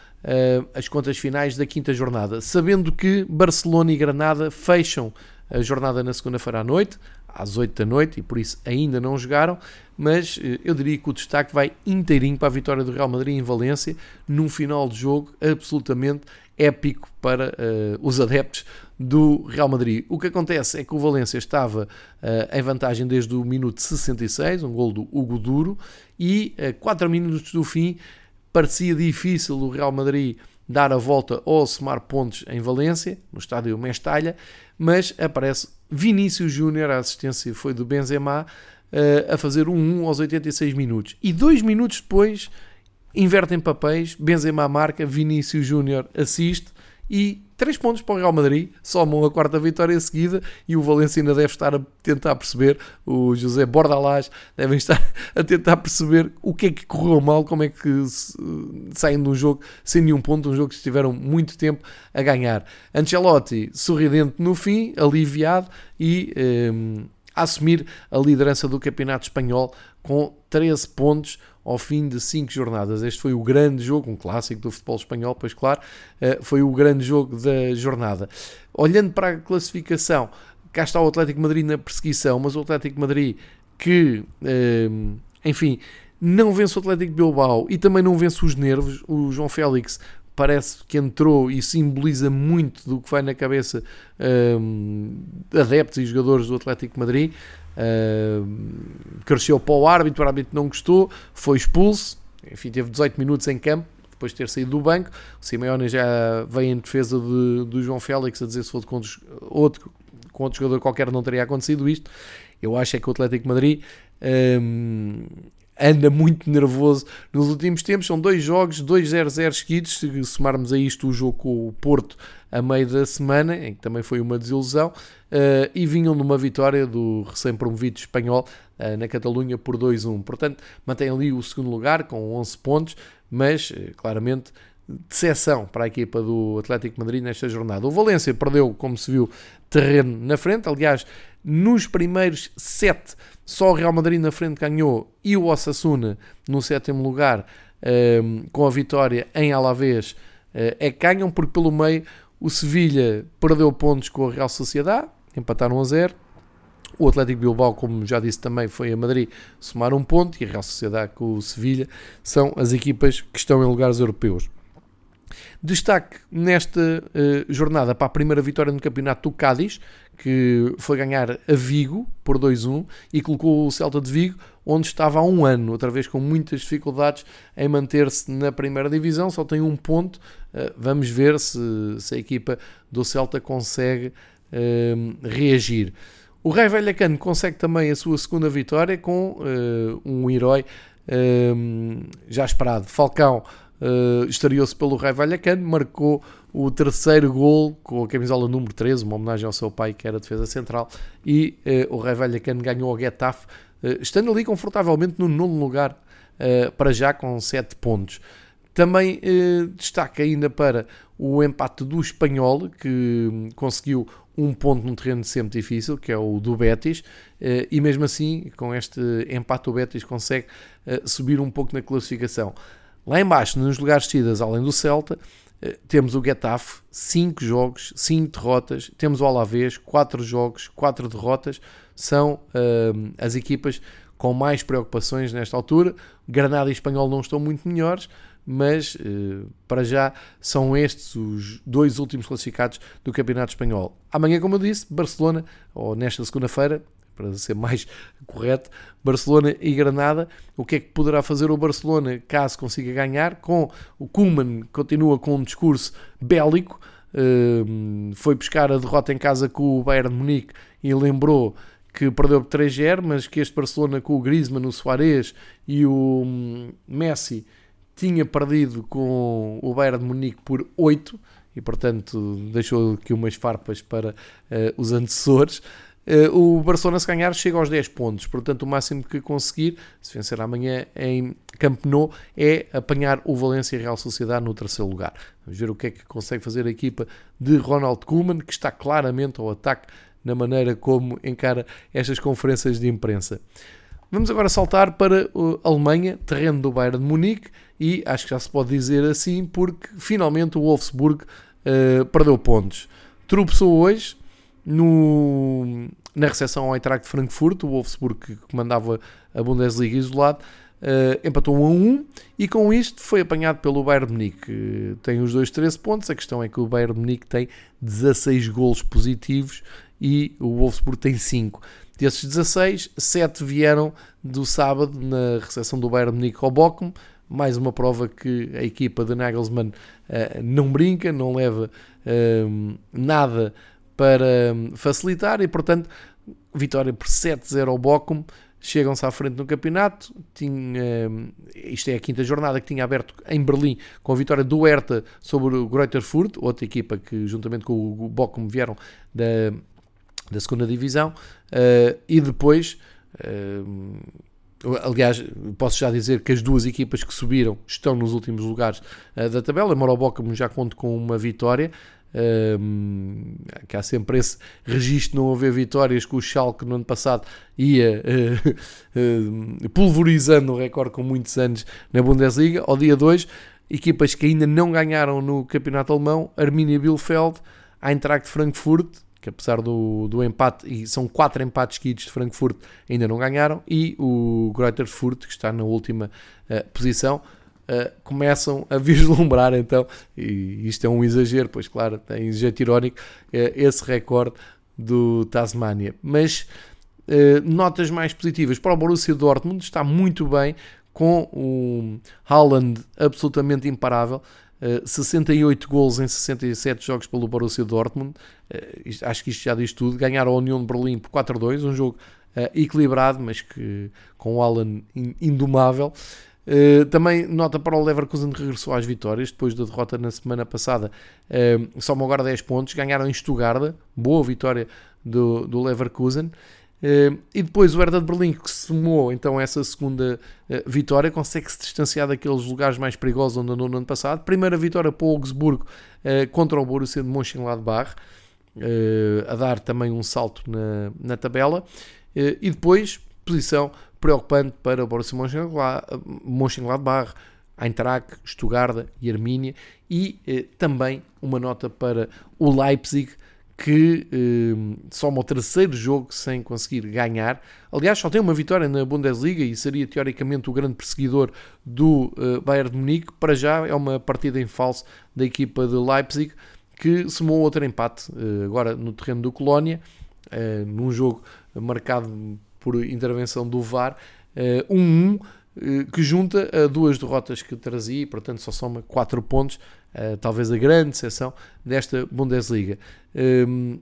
as contas finais da quinta jornada, sabendo que Barcelona e Granada fecham a jornada na segunda-feira à noite, às 8 da noite, e por isso ainda não jogaram, mas eh, eu diria que o destaque vai inteirinho para a vitória do Real Madrid em Valência, num final de jogo absolutamente épico para uh, os adeptos do Real Madrid. O que acontece é que o Valência estava uh, em vantagem desde o minuto 66, um gol do Hugo Duro, e a uh, 4 minutos do fim parecia difícil o Real Madrid dar a volta ou somar pontos em Valência, no estádio Mestalha, mas aparece Vinícius Júnior, a assistência foi do Benzema, uh, a fazer um 1 aos 86 minutos. E dois minutos depois invertem papéis, Benzema marca, Vinícius Júnior assiste e 3 pontos para o Real Madrid, somam a quarta vitória seguida e o Valencia ainda deve estar a tentar perceber, o José Bordalás devem estar a tentar perceber o que é que correu mal, como é que saem de um jogo sem nenhum ponto, um jogo que estiveram muito tempo a ganhar. Ancelotti sorridente no fim, aliviado e um, a assumir a liderança do Campeonato Espanhol com 13 pontos, ao fim de cinco jornadas. Este foi o grande jogo, um clássico do futebol espanhol, pois claro, eh, foi o grande jogo da jornada. Olhando para a classificação, cá está o Atlético Madrid na perseguição, mas o Atlético Madrid que, eh, enfim, não vence o Atlético Bilbao e também não vence os nervos. O João Félix parece que entrou e simboliza muito do que vai na cabeça um, eh, adeptos e jogadores do Atlético Madrid. Uh, cresceu para o árbitro, o árbitro não gostou, foi expulso, enfim, teve 18 minutos em campo, depois de ter saído do banco. O Simeone já veio em defesa de, do João Félix a dizer se fosse com outro, com outro jogador qualquer não teria acontecido isto. Eu acho é que o Atlético Madrid um, anda muito nervoso nos últimos tempos. São dois jogos, dois 0-0 seguidos. Se somarmos a isto o jogo com o Porto a meio da semana, em que também foi uma desilusão, uh, e vinham numa vitória do recém-promovido espanhol uh, na Catalunha por 2-1. Portanto, mantém ali o segundo lugar com 11 pontos, mas uh, claramente decepção para a equipa do Atlético Madrid nesta jornada. O Valência perdeu, como se viu, terreno na frente. Aliás, nos primeiros sete, só o Real Madrid na frente ganhou e o Osasuna no sétimo lugar, um, com a vitória em Alavés, uh, é que ganham, porque pelo meio o Sevilha perdeu pontos com a Real Sociedade, empataram a zero. O Atlético Bilbao, como já disse também, foi a Madrid somar um ponto e a Real Sociedade com o Sevilha são as equipas que estão em lugares europeus. Destaque nesta uh, jornada para a primeira vitória no campeonato do Cádiz, que foi ganhar a Vigo por 2-1 e colocou o Celta de Vigo onde estava há um ano, outra vez com muitas dificuldades em manter-se na primeira divisão, só tem um ponto. Uh, vamos ver se, se, a equipa do Celta consegue uh, reagir. O Rei Velhacano consegue também a sua segunda vitória com um herói já esperado. Falcão uh, estreou-se pelo Rai Vallecano, marcou o terceiro gol com a camisola número 13, uma homenagem ao seu pai que era defesa central, e uh, o Rai Vallecano ganhou o Getafe, uh, estando ali confortavelmente no nono lugar, para já com 7 pontos. Também destaca ainda para o empate do Espanhol, que conseguiu um ponto num terreno sempre difícil, que é o do Betis, e mesmo assim, com este empate, o Betis consegue subir um pouco na classificação. Lá embaixo, nos lugares de além do Celta, eh, temos o Getafe, 5 jogos, 5 derrotas. Temos o Alavés, 4 jogos, 4 derrotas. São uh, as equipas com mais preocupações nesta altura. Granada e Espanhol não estão muito melhores, mas uh, para já são estes os dois últimos classificados do Campeonato Espanhol. Amanhã, como eu disse, Barcelona, ou nesta segunda-feira, para ser mais correto, Barcelona e Granada. O que é que poderá fazer o Barcelona caso consiga ganhar? Com o Kuman continua com um discurso bélico, uh, foi buscar a derrota em casa com o Bayern de Munique e lembrou que perdeu por 3-0, mas que este Barcelona com o Griezmann, o Suárez e o hum, Messi tinha perdido com o Bayern de Munique por 8 e portanto deixou aqui umas farpas para uh, os antecessores. Uh, o Barcelona, se ganhar, chega aos 10 pontos. Portanto, o máximo que conseguir, se vencer amanhã em Camp Nou, é apanhar o Valência e Real Sociedade no terceiro lugar. Vamos ver o que é que consegue fazer a equipa de Ronald Koeman, que está claramente ao ataque na maneira como encara estas conferências de imprensa. Vamos agora saltar para a Alemanha, terreno do Bayern de Munique, e acho que já se pode dizer assim, porque finalmente o Wolfsburg uh, perdeu pontos. Tropeçou hoje no, na recepção ao Eintracht de Frankfurt, o Wolfsburg que comandava a Bundesliga isolado, uh, empatou 1 a 1 e com isto foi apanhado pelo Bayern Munique. Tem os dois 13 pontos, a questão é que o Bayern Munique tem 16 golos positivos e o Wolfsburg tem 5. Desses 16, 7 vieram do sábado na recepção do Bayern Munique ao Bochum, mais uma prova que a equipa de Nagelsmann uh, não brinca, não leva uh, nada para facilitar e, portanto, vitória por 7-0 ao Bochum, chegam-se à frente no campeonato. Tinha, isto é a quinta jornada que tinha aberto em Berlim com a vitória do Hertha sobre o Greuther Fürth, outra equipa que juntamente com o Bochum vieram da, da segunda divisão, uh, e depois. Uh, aliás, posso já dizer que as duas equipas que subiram estão nos últimos lugares uh, da tabela. Embora o Bochum já conte com uma vitória, um, que há sempre esse registro de não haver vitórias que o Schalke no ano passado ia uh, uh, pulverizando o recorde com muitos anos na Bundesliga. Ao dia 2, equipas que ainda não ganharam no campeonato alemão, Arminia Bielefeld, Eintracht Frankfurt, que apesar do, do empate, e são quatro empates seguidos de Frankfurt, ainda não ganharam, e o Greuther Fürth, que está na última uh, posição, uh, começam a vislumbrar então, e isto é um exagero, pois claro, tem jeito irónico, uh, esse recorde do Tasmania. Mas uh, notas mais positivas para o Borussia Dortmund, está muito bem com o Haaland absolutamente imparável. Uh, 68 gols em 67 jogos pelo Borussia Dortmund. Acho que isto já diz tudo. Ganharam a União de Berlim por 4-2, um jogo equilibrado, mas que com o Alan indomável. Uh, também nota para o Leverkusen que regressou às vitórias depois da derrota na semana passada. Uh, agora 10 pontos, ganharam em Stuttgart, boa vitória do, do Leverkusen. Uh, e depois o Hertha de Berlim, que somou então essa segunda uh, vitória, consegue se distanciar daqueles lugares mais perigosos onde andou no ano passado. Primeira vitória para o Augsburgo contra o Borussia de Mönchengladbach, a dar também um salto na, na tabela. e depois, posição preocupante para o Borussia Mönchengladbach, Eintracht, Stuttgart e Armínia e eh, também uma nota para o Leipzig que eh, soma o terceiro jogo sem conseguir ganhar. Aliás, só tem uma vitória na Bundesliga e seria teoricamente o grande perseguidor do eh, Bayern de Munique. Para já é uma partida em falso da equipa de Leipzig que somou outro empate eh, agora no terreno do Colónia, eh, num jogo marcado por intervenção do VAR, 1-1, uh, um, uh, que junta a duas derrotas que trazia e, portanto, só soma 4 pontos, uh, talvez a grande exceção desta Bundesliga. Um,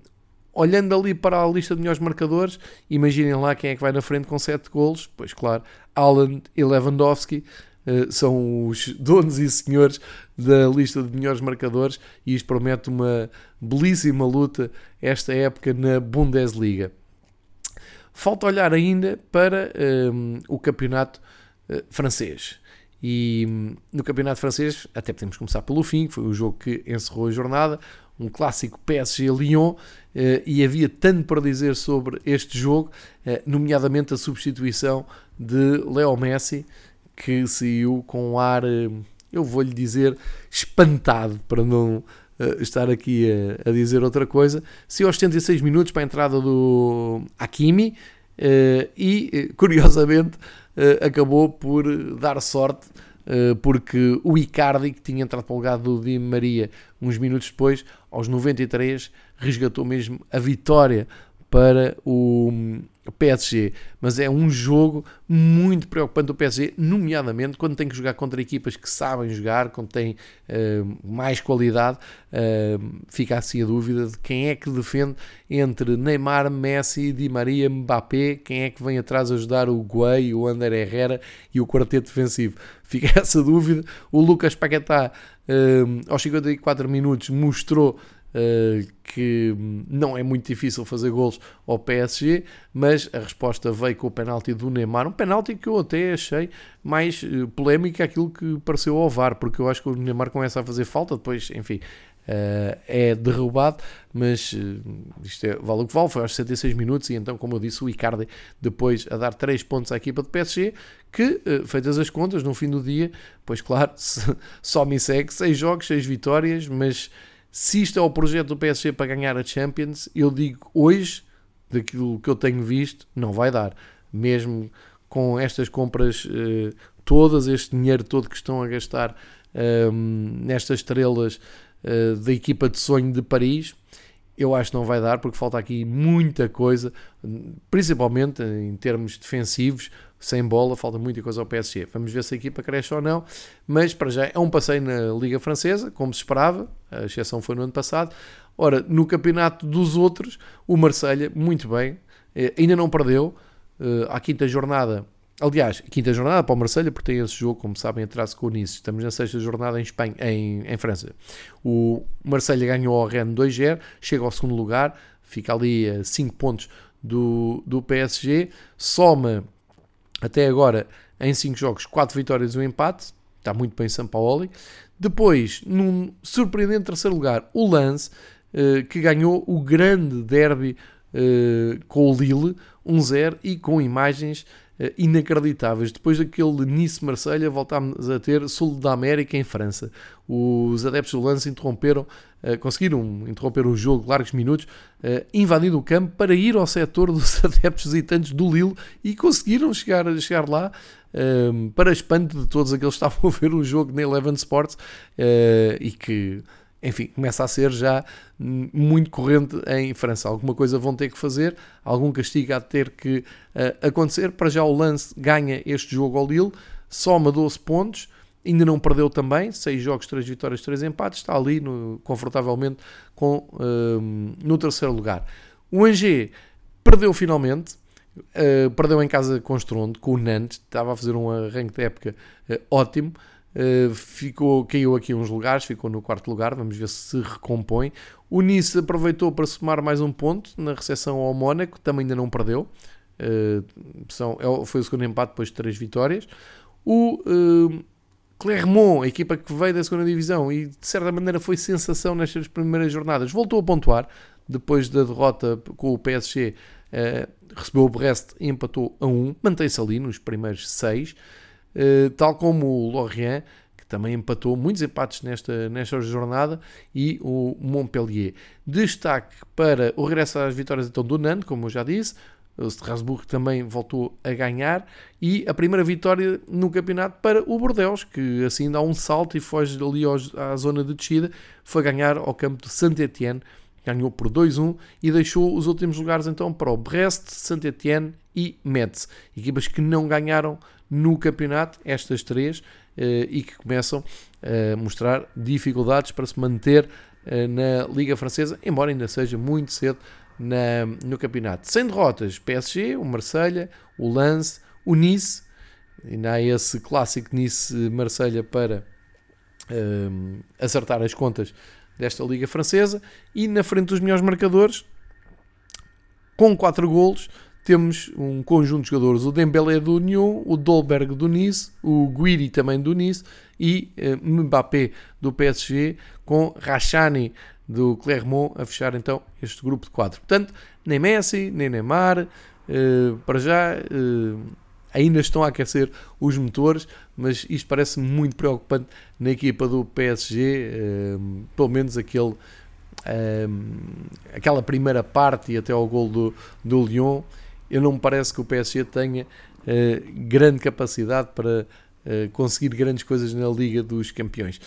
olhando ali para a lista de melhores marcadores, imaginem lá quem é que vai na frente com 7 golos, pois claro, Alan e Lewandowski, são os donos e senhores da lista de melhores marcadores e isto promete uma belíssima luta esta época na Bundesliga. Falta olhar ainda para um, o campeonato uh, francês. E um, no campeonato francês, até podemos começar pelo fim, que foi o jogo que encerrou a jornada, um clássico PSG-Lyon, uh, e havia tanto para dizer sobre este jogo, uh, nomeadamente a substituição de Leo Messi, que saiu com um ar, hum, eu vou-lhe dizer, espantado, para não estar aqui a, a, dizer outra coisa. Se aos 76 minutos para a entrada do Hakimi uh, e, eh, curiosamente, uh, acabou por dar sorte porque o Icardi, que tinha entrado para o lugar do Di Maria uns minutos depois, aos 93, resgatou mesmo a vitória para o PSG, mas é um jogo muito preocupante do PSG, nomeadamente quando tem que jogar contra equipas que sabem jogar, quando tem uh, mais qualidade, uh, fica assim a dúvida de quem é que defende entre Neymar, Messi, Di Maria, Mbappé, quem é que vem atrás ajudar o Guay, o Ander Herrera e o quarteto defensivo. Fica essa dúvida. O Lucas Paquetá, uh, aos 54 minutos, mostrou Uh, que não é muito difícil fazer golos ao PSG, mas a resposta veio com o penalti do Neymar, um penalti que eu até achei mais uh, polémico aquilo que pareceu ao VAR, porque eu acho que o Neymar começa a fazer falta, depois, enfim, uh, é derrubado, mas isto é, vale o que vale, foi aos 66 minutos e então, como eu disse, o Icardi depois a dar 3 pontos à equipa de PSG, que, feitas as contas, no fim do dia, pois claro, só me segue 6 jogos, 6 vitórias, mas se isto é o projeto do PSG para ganhar a Champions, eu digo hoje, daquilo que eu tenho visto, não vai dar. Mesmo com estas compras todas, este dinheiro todo que estão a gastar um, nestas estrelas uh, da equipa de sonho de Paris. Eu acho que não vai dar porque falta aqui muita coisa, principalmente em termos defensivos, sem bola, falta muita coisa ao PSG. Vamos ver se a equipa cresce ou não, mas para já é um passeio na Liga Francesa, como se esperava, a exceção foi no ano passado. Ora, no campeonato dos outros, o Marselha muito bem, eh, ainda não perdeu, uh, à quinta jornada Aliás, quinta jornada para o Marselha, porque tem esse jogo, como sabem, atrás com o Nice. Estamos na sexta jornada em, Espanha, em, em França. O Marselha ganhou ao Rennes 2-0, chega ao segundo lugar, fica ali a 5 pontos do, do PSG, soma até agora em 5 jogos 4 vitórias e um empate, está muito bem São Paulo. Depois, num surpreendente terceiro lugar, o Lance, eh, que ganhou o grande derby eh, com o Lille, 1-0 e com imagens inacreditáveis. Depois daquele Nice-Marselha, voltámos a ter Sul da América em França. Os adeptos do lance interromperam, eh, conseguiram interromper o jogo largos minutos, eh, invadindo o campo para ir ao setor dos adeptos visitantes do Lille e conseguiram chegar, chegar lá. para espanto de todos aqueles que estavam a ver o jogo na Eleven Sports e que enfim, começa a ser já muito corrente em França. Alguma coisa vão ter que fazer, algum castigo há de ter que uh, acontecer. Para já o Lance ganha este jogo ao Lille, soma 12 pontos, ainda não perdeu também, 6 jogos, 3 vitórias, 3 empates, está ali no, confortavelmente com, uh, no terceiro lugar. O Angers perdeu finalmente, uh, perdeu em casa com Strondo, com o Nantes, estava a fazer um arranque de época ótimo, eh, ficou, caiu aqui uns lugares, ficou no quarto lugar, vamos ver se se recompõe. O Nice aproveitou para somar mais um ponto na recepção ao Mónaco, também ainda não perdeu. Uh, são, é foi o segundo empate depois de três vitórias. O uh, Clermont, a equipa que veio da segunda divisão e de certa maneira foi sensação nestas primeiras jornadas, voltou a pontuar depois da derrota com o PSG. recebeu o Brest e empatou a 1, um. mantém-se ali nos primeiros 6 tal como o Lorient, que também empatou muitos empates nesta, nesta jornada, e o Montpellier. Destaque para o regresso às vitórias então, do Nantes, como eu já disse, o Strasbourg também voltou a ganhar. E a primeira vitória no campeonato para o Bordeaux, que assim dá um salto e foge ali à zona de descida, foi ganhar ao campo de Saint-Étienne, ganhou por 2-1 e deixou os últimos lugares então para o Brest, Saint-Étienne e Metz, equipas que não ganharam no campeonato, estas três, eh, e que começam a mostrar dificuldades para se manter eh, na Liga Francesa, embora ainda seja muito cedo na, no campeonato. Sem derrotas, PSG, o Marselha, o Lance, o Nice, ainda há esse clássico Nice-Marselha para eh, acertar as contas desta Liga Francesa, e na frente dos melhores marcadores, com 4 golos, temos um conjunto de jogadores, o Dembélé do Nyon, o Dolberg do Nice, o Guiri também do Nice e uh, Mbappé do PSG, com Rachani do Clermont a fechar então este grupo de quatro. Portanto, nem Messi, nem Neymar, uh, para já uh, ainda estão a aquecer os motores, mas isto parece muito preocupante na equipa do PSG, pelo menos aquele, aquela primeira parte e até ao gol do, do Lyon eu não me parece que o PSG tenha uh, grande capacidade para uh, conseguir grandes coisas na Liga dos Campeões.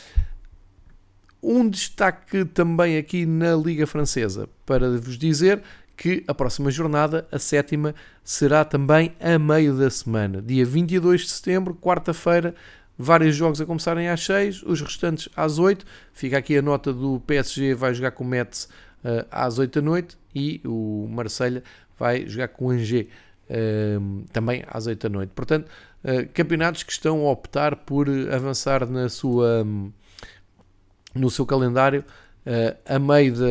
Um destaque também aqui na Liga Francesa para vos dizer que a próxima jornada, a sétima, será também a meio da semana, dia 22 de setembro, quarta-feira. Vários jogos a começarem às 6, os restantes às 8. Fica aqui a nota do PSG, vai jogar com o Metz uh, às 8 da noite e o Marselha vai jogar com o Angers uh, também às 8 da noite. Portanto, uh, campeonatos que estão a optar por avançar na sua, um, no seu calendário uh, a meio da,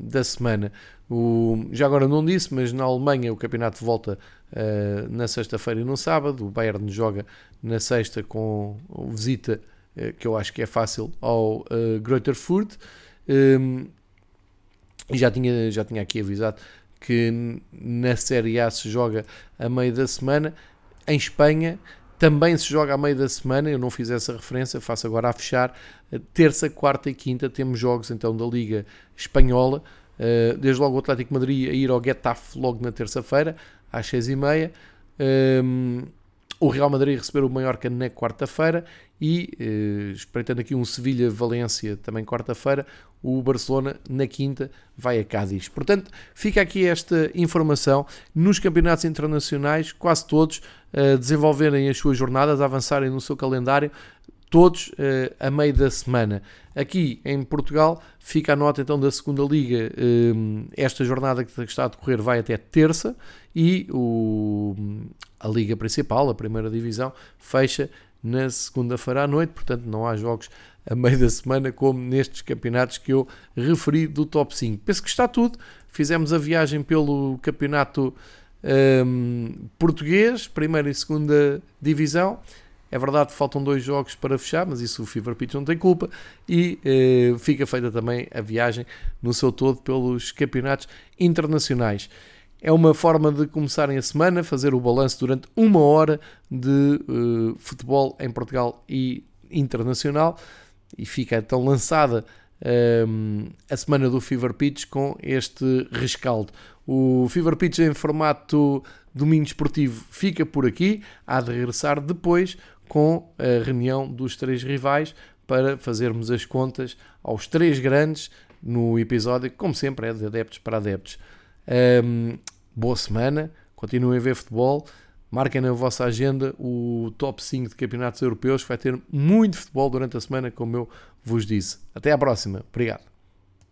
da semana. O, já agora não disse, mas na Alemanha o campeonato volta uh, na sexta-feira e no sábado. O Bayern joga na sexta com visita, uh, que eu acho que é fácil, ao uh, Greuther Furt. Um, e já tinha, já tinha aqui avisado que na Série A se joga a meio da semana. Em Espanha também se joga a meio da semana. Eu não fiz essa referência, faço agora a fechar. Terça, quarta e quinta temos jogos então da Liga Espanhola. Eh, desde logo o Atlético Madrid a ir ao Getafe logo na terça-feira, às seis e meia. Um, o Real Madrid receber o Mallorca na quarta-feira e, eh, espreitando aqui um Sevilha-Valência também quarta-feira, o Barcelona na quinta vai a Cádiz. Portanto, fica aqui esta informação. Nos campeonatos internacionais, quase todos uh, desenvolverem as suas jornadas, avançarem no seu calendário, todos uh, a meio da semana. Aqui em Portugal fica a nota então da segunda liga. Uh, esta jornada que está a decorrer vai até terça e o, a liga principal, a primeira divisão, fecha na segunda-feira à noite. Portanto, não há jogos a meio da semana como nestes campeonatos que eu referi do top 5. Penso que está tudo. Fizemos a viagem pelo campeonato um, português, primeira e segunda divisão é verdade, faltam dois jogos para fechar, mas isso o Fever Pitch não tem culpa. E eh, fica feita também a viagem no seu todo pelos campeonatos internacionais. É uma forma de começarem a semana, fazer o balanço durante uma hora de uh, futebol em Portugal e internacional. E fica então lançada um, a semana do Fever Pitch com este rescaldo. O Fever Pitch em formato domingo esportivo fica por aqui, há de regressar depois com a reunião dos três rivais para fazermos as contas aos três grandes no episódio, como sempre, é de adeptos para adeptos. Um, boa semana, continuem a ver futebol, marquem na vossa agenda o top 5 de campeonatos europeus, vai ter muito futebol durante a semana, como eu vos disse. Até à próxima, obrigado.